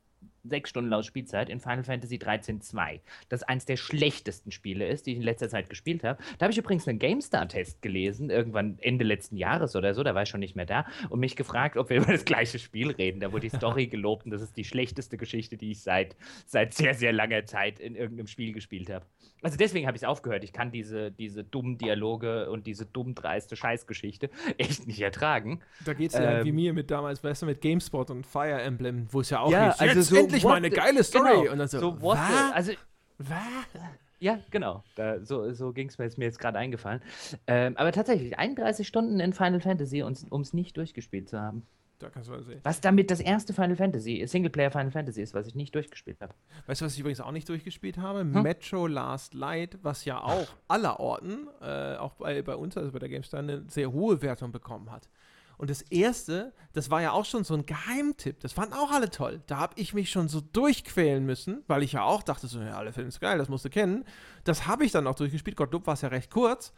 sechs Stunden laut Spielzeit in Final Fantasy 13 2. Das eins der schlechtesten Spiele ist, die ich in letzter Zeit gespielt habe. Da habe ich übrigens einen GameStar-Test gelesen, irgendwann Ende letzten Jahres oder so, da war ich schon nicht mehr da, und mich gefragt, ob wir über das gleiche Spiel reden. Da wurde die Story gelobt und das ist die schlechteste Geschichte, die ich seit, seit sehr, sehr langer Zeit in irgendeinem Spiel gespielt habe. Also deswegen habe ich es aufgehört. Ich kann diese, diese dummen Dialoge und diese dumm dreiste Scheißgeschichte echt nicht ertragen. Da geht es ja ähm, wie mir mit damals, weißt du, mit GameSpot und Fire Emblem, wo es ja auch ja, hieß, also so endlich mal eine geile Story. Genau, und dann so, so what Also, was? Ja, genau. Da, so so ging es mir jetzt, jetzt gerade eingefallen. Ähm, aber tatsächlich, 31 Stunden in Final Fantasy, um es nicht durchgespielt zu haben. Da kannst du mal sehen. Was damit das erste Final Fantasy, Singleplayer Final Fantasy ist, was ich nicht durchgespielt habe. Weißt du, was ich übrigens auch nicht durchgespielt habe? Hm? Metro Last Light, was ja auch aller Orten, äh, auch bei, bei uns, also bei der GameStar, eine sehr hohe Wertung bekommen hat. Und das erste, das war ja auch schon so ein Geheimtipp. Das fanden auch alle toll. Da habe ich mich schon so durchquälen müssen, weil ich ja auch dachte, so, ja, alle finden es geil, das musst du kennen. Das habe ich dann auch durchgespielt. Gottlob war es ja recht kurz.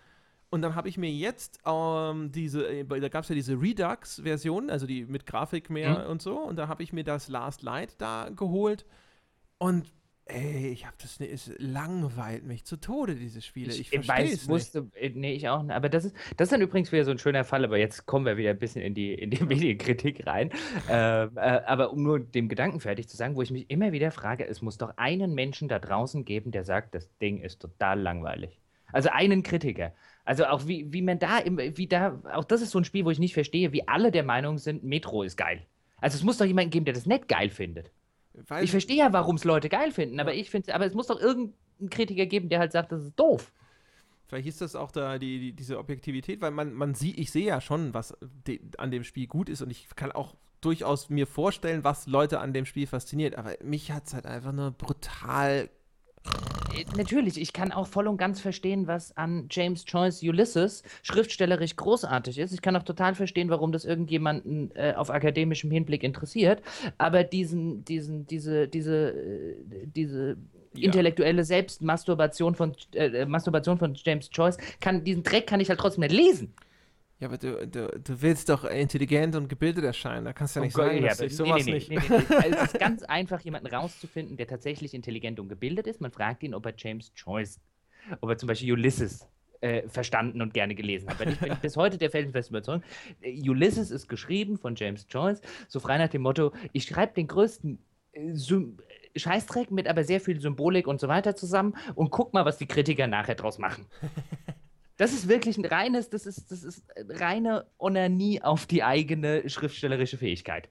Und dann habe ich mir jetzt ähm, diese, äh, da gab es ja diese Redux-Version, also die mit Grafik mehr mhm. und so. Und da habe ich mir das Last Light da geholt. Und Ey, ich habe das, ne, es langweilt mich zu Tode, diese Spiele. Ich, ich verstehe es wusste, äh, nee, ich auch nicht. Aber das ist, das ist dann übrigens wieder so ein schöner Fall, aber jetzt kommen wir wieder ein bisschen in die, in die Medienkritik rein. äh, äh, aber um nur dem Gedanken fertig zu sagen, wo ich mich immer wieder frage, es muss doch einen Menschen da draußen geben, der sagt, das Ding ist total langweilig. Also einen Kritiker. Also auch wie, wie man da, wie da, auch das ist so ein Spiel, wo ich nicht verstehe, wie alle der Meinung sind, Metro ist geil. Also es muss doch jemanden geben, der das nicht geil findet. Weil ich verstehe ja, warum es Leute geil finden, aber ich finde, aber es muss doch irgendeinen Kritiker geben, der halt sagt, das ist doof. Vielleicht ist das auch da die, die, diese Objektivität, weil man, man sieht, ich sehe ja schon, was de, an dem Spiel gut ist und ich kann auch durchaus mir vorstellen, was Leute an dem Spiel fasziniert, aber mich hat es halt einfach nur brutal natürlich, ich kann auch voll und ganz verstehen, was an James Joyce Ulysses schriftstellerisch großartig ist. Ich kann auch total verstehen, warum das irgendjemanden äh, auf akademischem Hinblick interessiert. Aber diesen, diesen, diese, diese, äh, diese ja. intellektuelle Selbstmasturbation von, äh, Masturbation von James Joyce, kann, diesen Dreck kann ich halt trotzdem nicht lesen. Ja, aber du, du, du willst doch intelligent und gebildet erscheinen. Da kannst du ja nicht oh, sagen, ja, dass ich sowas nee, nee, nicht. Nee, also es ist ganz einfach, jemanden rauszufinden, der tatsächlich intelligent und gebildet ist. Man fragt ihn, ob er James Joyce, ob er zum Beispiel Ulysses äh, verstanden und gerne gelesen hat. Weil ich bin bis heute der felsenfesten Überzeugung, äh, Ulysses ist geschrieben von James Joyce, so frei nach dem Motto, ich schreibe den größten äh, Scheißdreck mit aber sehr viel Symbolik und so weiter zusammen und guck mal, was die Kritiker nachher draus machen. Das ist wirklich ein reines, das ist, das ist reine Onanie auf die eigene schriftstellerische Fähigkeit.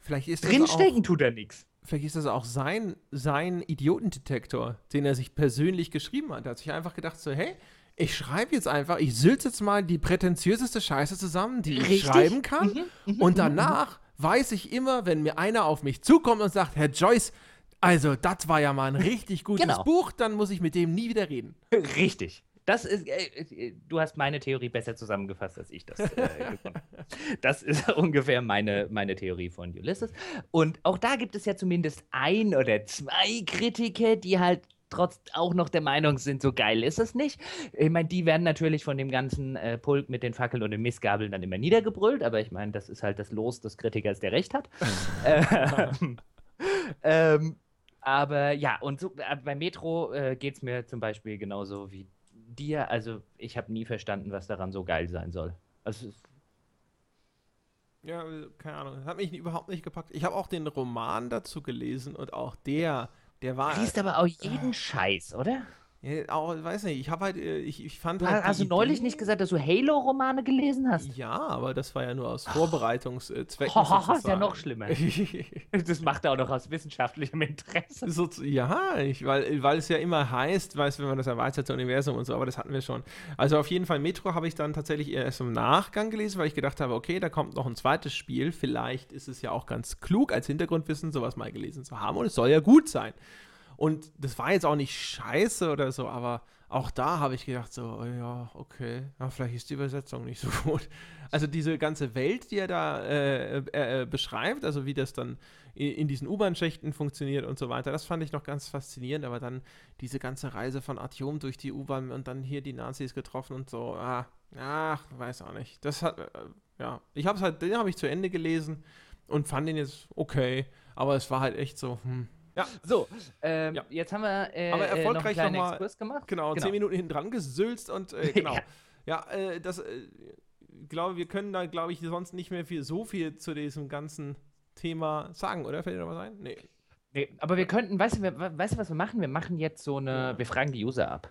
Vielleicht ist Drinstecken auch, tut er nichts. Vielleicht ist das auch sein, sein Idiotendetektor, den er sich persönlich geschrieben hat. Er hat sich einfach gedacht, so, hey, ich schreibe jetzt einfach, ich sülze jetzt mal die prätentiöseste Scheiße zusammen, die Richtig? ich schreiben kann. Mhm, mhm und mhm, danach mhm. weiß ich immer, wenn mir einer auf mich zukommt und sagt, Herr Joyce, also das war ja mal ein richtig gutes genau. Buch, dann muss ich mit dem nie wieder reden. Richtig. Das ist, äh, äh, du hast meine Theorie besser zusammengefasst, als ich das äh, Das ist ungefähr meine, meine Theorie von Ulysses. Und auch da gibt es ja zumindest ein oder zwei Kritiker, die halt trotz auch noch der Meinung sind, so geil ist es nicht. Ich meine, die werden natürlich von dem ganzen äh, Pulk mit den Fackeln und den Missgabeln dann immer niedergebrüllt, aber ich meine, das ist halt das Los des Kritikers, der recht hat. ähm, ähm, aber ja, und so, äh, bei Metro äh, geht es mir zum Beispiel genauso wie dir, also ich habe nie verstanden, was daran so geil sein soll. Also ja, keine Ahnung, hat mich überhaupt nicht gepackt. Ich habe auch den Roman dazu gelesen und auch der, der war. Du liest aber auch jeden äh, Scheiß, oder? Ja, auch, weiß nicht, ich habe halt, äh, ich, ich fand du halt. Hast du neulich nicht gesagt, dass du Halo-Romane gelesen hast? Ja, aber das war ja nur aus Vorbereitungszwecken. Oh, ist ja noch schlimmer. das macht er auch noch aus wissenschaftlichem Interesse. So, ja, ich, weil, weil es ja immer heißt, weißt wenn man das erweiterte Universum und so, aber das hatten wir schon. Also auf jeden Fall Metro habe ich dann tatsächlich erst im Nachgang gelesen, weil ich gedacht habe, okay, da kommt noch ein zweites Spiel. Vielleicht ist es ja auch ganz klug, als Hintergrundwissen sowas mal gelesen zu haben und es soll ja gut sein. Und das war jetzt auch nicht scheiße oder so, aber auch da habe ich gedacht, so, oh ja, okay, ja, vielleicht ist die Übersetzung nicht so gut. Also diese ganze Welt, die er da äh, äh, äh beschreibt, also wie das dann in, diesen U-Bahn-Schächten funktioniert und so weiter, das fand ich noch ganz faszinierend, aber dann diese ganze Reise von Artyom durch die U-Bahn und dann hier die Nazis getroffen und so, ah, ach, weiß auch nicht. Das hat, äh, ja, ich habe es halt, den habe ich zu Ende gelesen und fand den jetzt okay, aber es war halt echt so, hm, ja. So, ähm, ja. jetzt haben wir äh, Aber erfolgreich noch, noch mal, Exkurs gemacht. Genau, genau, zehn Minuten hinten dran gesülzt und äh, genau. ja, ja äh, das äh, glaube wir können da, glaube ich, sonst nicht mehr viel, so viel zu diesem ganzen Thema sagen, oder? Fällt dir da was ein? Nee. Aber wir könnten, weißt du, weißt du, was wir machen? Wir machen jetzt so eine, wir fragen die User ab.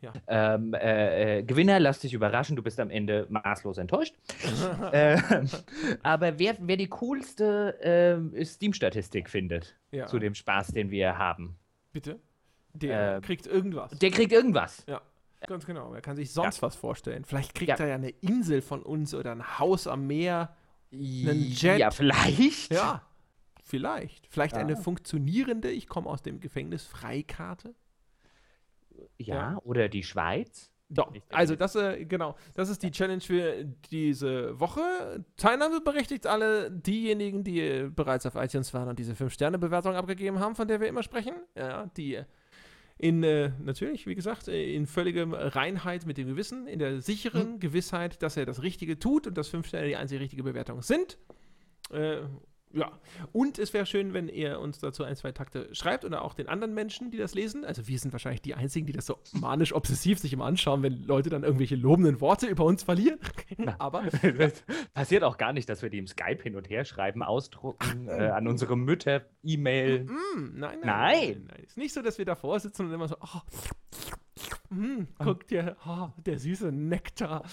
Ja. Ähm, äh, äh, Gewinner, lass dich überraschen, du bist am Ende maßlos enttäuscht. äh, aber wer, wer die coolste äh, Steam-Statistik findet ja. zu dem Spaß, den wir haben. Bitte? Der ähm, kriegt irgendwas. Der kriegt irgendwas. Ja. Ganz genau. Er kann sich sonst ja. was vorstellen. Vielleicht kriegt er ja eine Insel von uns oder ein Haus am Meer. Einen Jet. Ja, vielleicht. Ja. Vielleicht. Vielleicht eine funktionierende, ich komme aus dem Gefängnis, Freikarte. Ja, ja. oder die Schweiz. Doch, also das, äh, genau, das ist die Challenge für diese Woche. Teilnahme berechtigt alle diejenigen, die bereits auf iTunes waren und diese 5-Sterne-Bewertung abgegeben haben, von der wir immer sprechen. Ja, die in, äh, natürlich, wie gesagt, äh, in völliger Reinheit mit dem Gewissen, in der sicheren hm. Gewissheit, dass er das Richtige tut und dass 5 Sterne die einzige richtige Bewertung sind. Äh, ja, und es wäre schön, wenn ihr uns dazu ein, zwei Takte schreibt oder auch den anderen Menschen, die das lesen. Also wir sind wahrscheinlich die Einzigen, die das so manisch obsessiv sich immer anschauen, wenn Leute dann irgendwelche lobenden Worte über uns verlieren. Aber passiert auch gar nicht, dass wir die im Skype hin und her schreiben, ausdrucken, äh, an unsere Mütter, E-Mail. Mm, nein, nein, nein, nein, nein. Ist nicht so, dass wir davor sitzen und immer so, oh, mm, guckt dir, oh, der süße Nektar.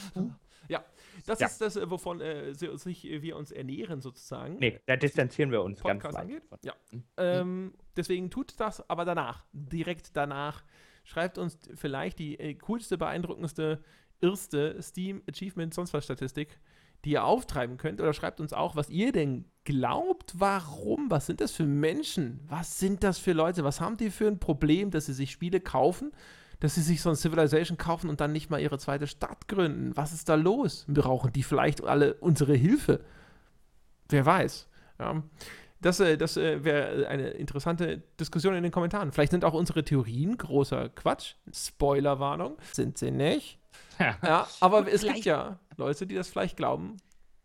Ja, das ja. ist das, äh, wovon äh, sich, äh, wir uns ernähren, sozusagen. Nee, da distanzieren wir uns Podcast ganz weit. Ja. Mhm. Ähm, deswegen tut das aber danach, direkt danach. Schreibt uns vielleicht die äh, coolste, beeindruckendste, erste Steam Achievement sonst was Statistik, die ihr auftreiben könnt. Oder schreibt uns auch, was ihr denn glaubt, warum, was sind das für Menschen? Was sind das für Leute? Was haben die für ein Problem, dass sie sich Spiele kaufen? Dass sie sich so ein Civilization kaufen und dann nicht mal ihre zweite Stadt gründen. Was ist da los? Brauchen die vielleicht alle unsere Hilfe? Wer weiß. Ja. Das, äh, das äh, wäre eine interessante Diskussion in den Kommentaren. Vielleicht sind auch unsere Theorien großer Quatsch. Spoilerwarnung. Sind sie nicht. ja, aber es gibt ja Leute, die das vielleicht glauben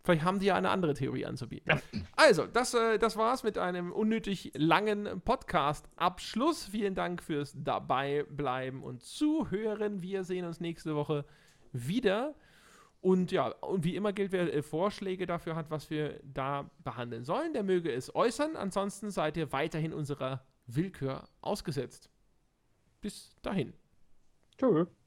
Vielleicht haben die ja eine andere Theorie anzubieten. Also, das, äh, das war's mit einem unnötig langen Podcast-Abschluss. Vielen Dank fürs Dabeibleiben und Zuhören. Wir sehen uns nächste Woche wieder. Und ja, und wie immer gilt, wer äh, Vorschläge dafür hat, was wir da behandeln sollen, der möge es äußern. Ansonsten seid ihr weiterhin unserer Willkür ausgesetzt. Bis dahin. Tschüss.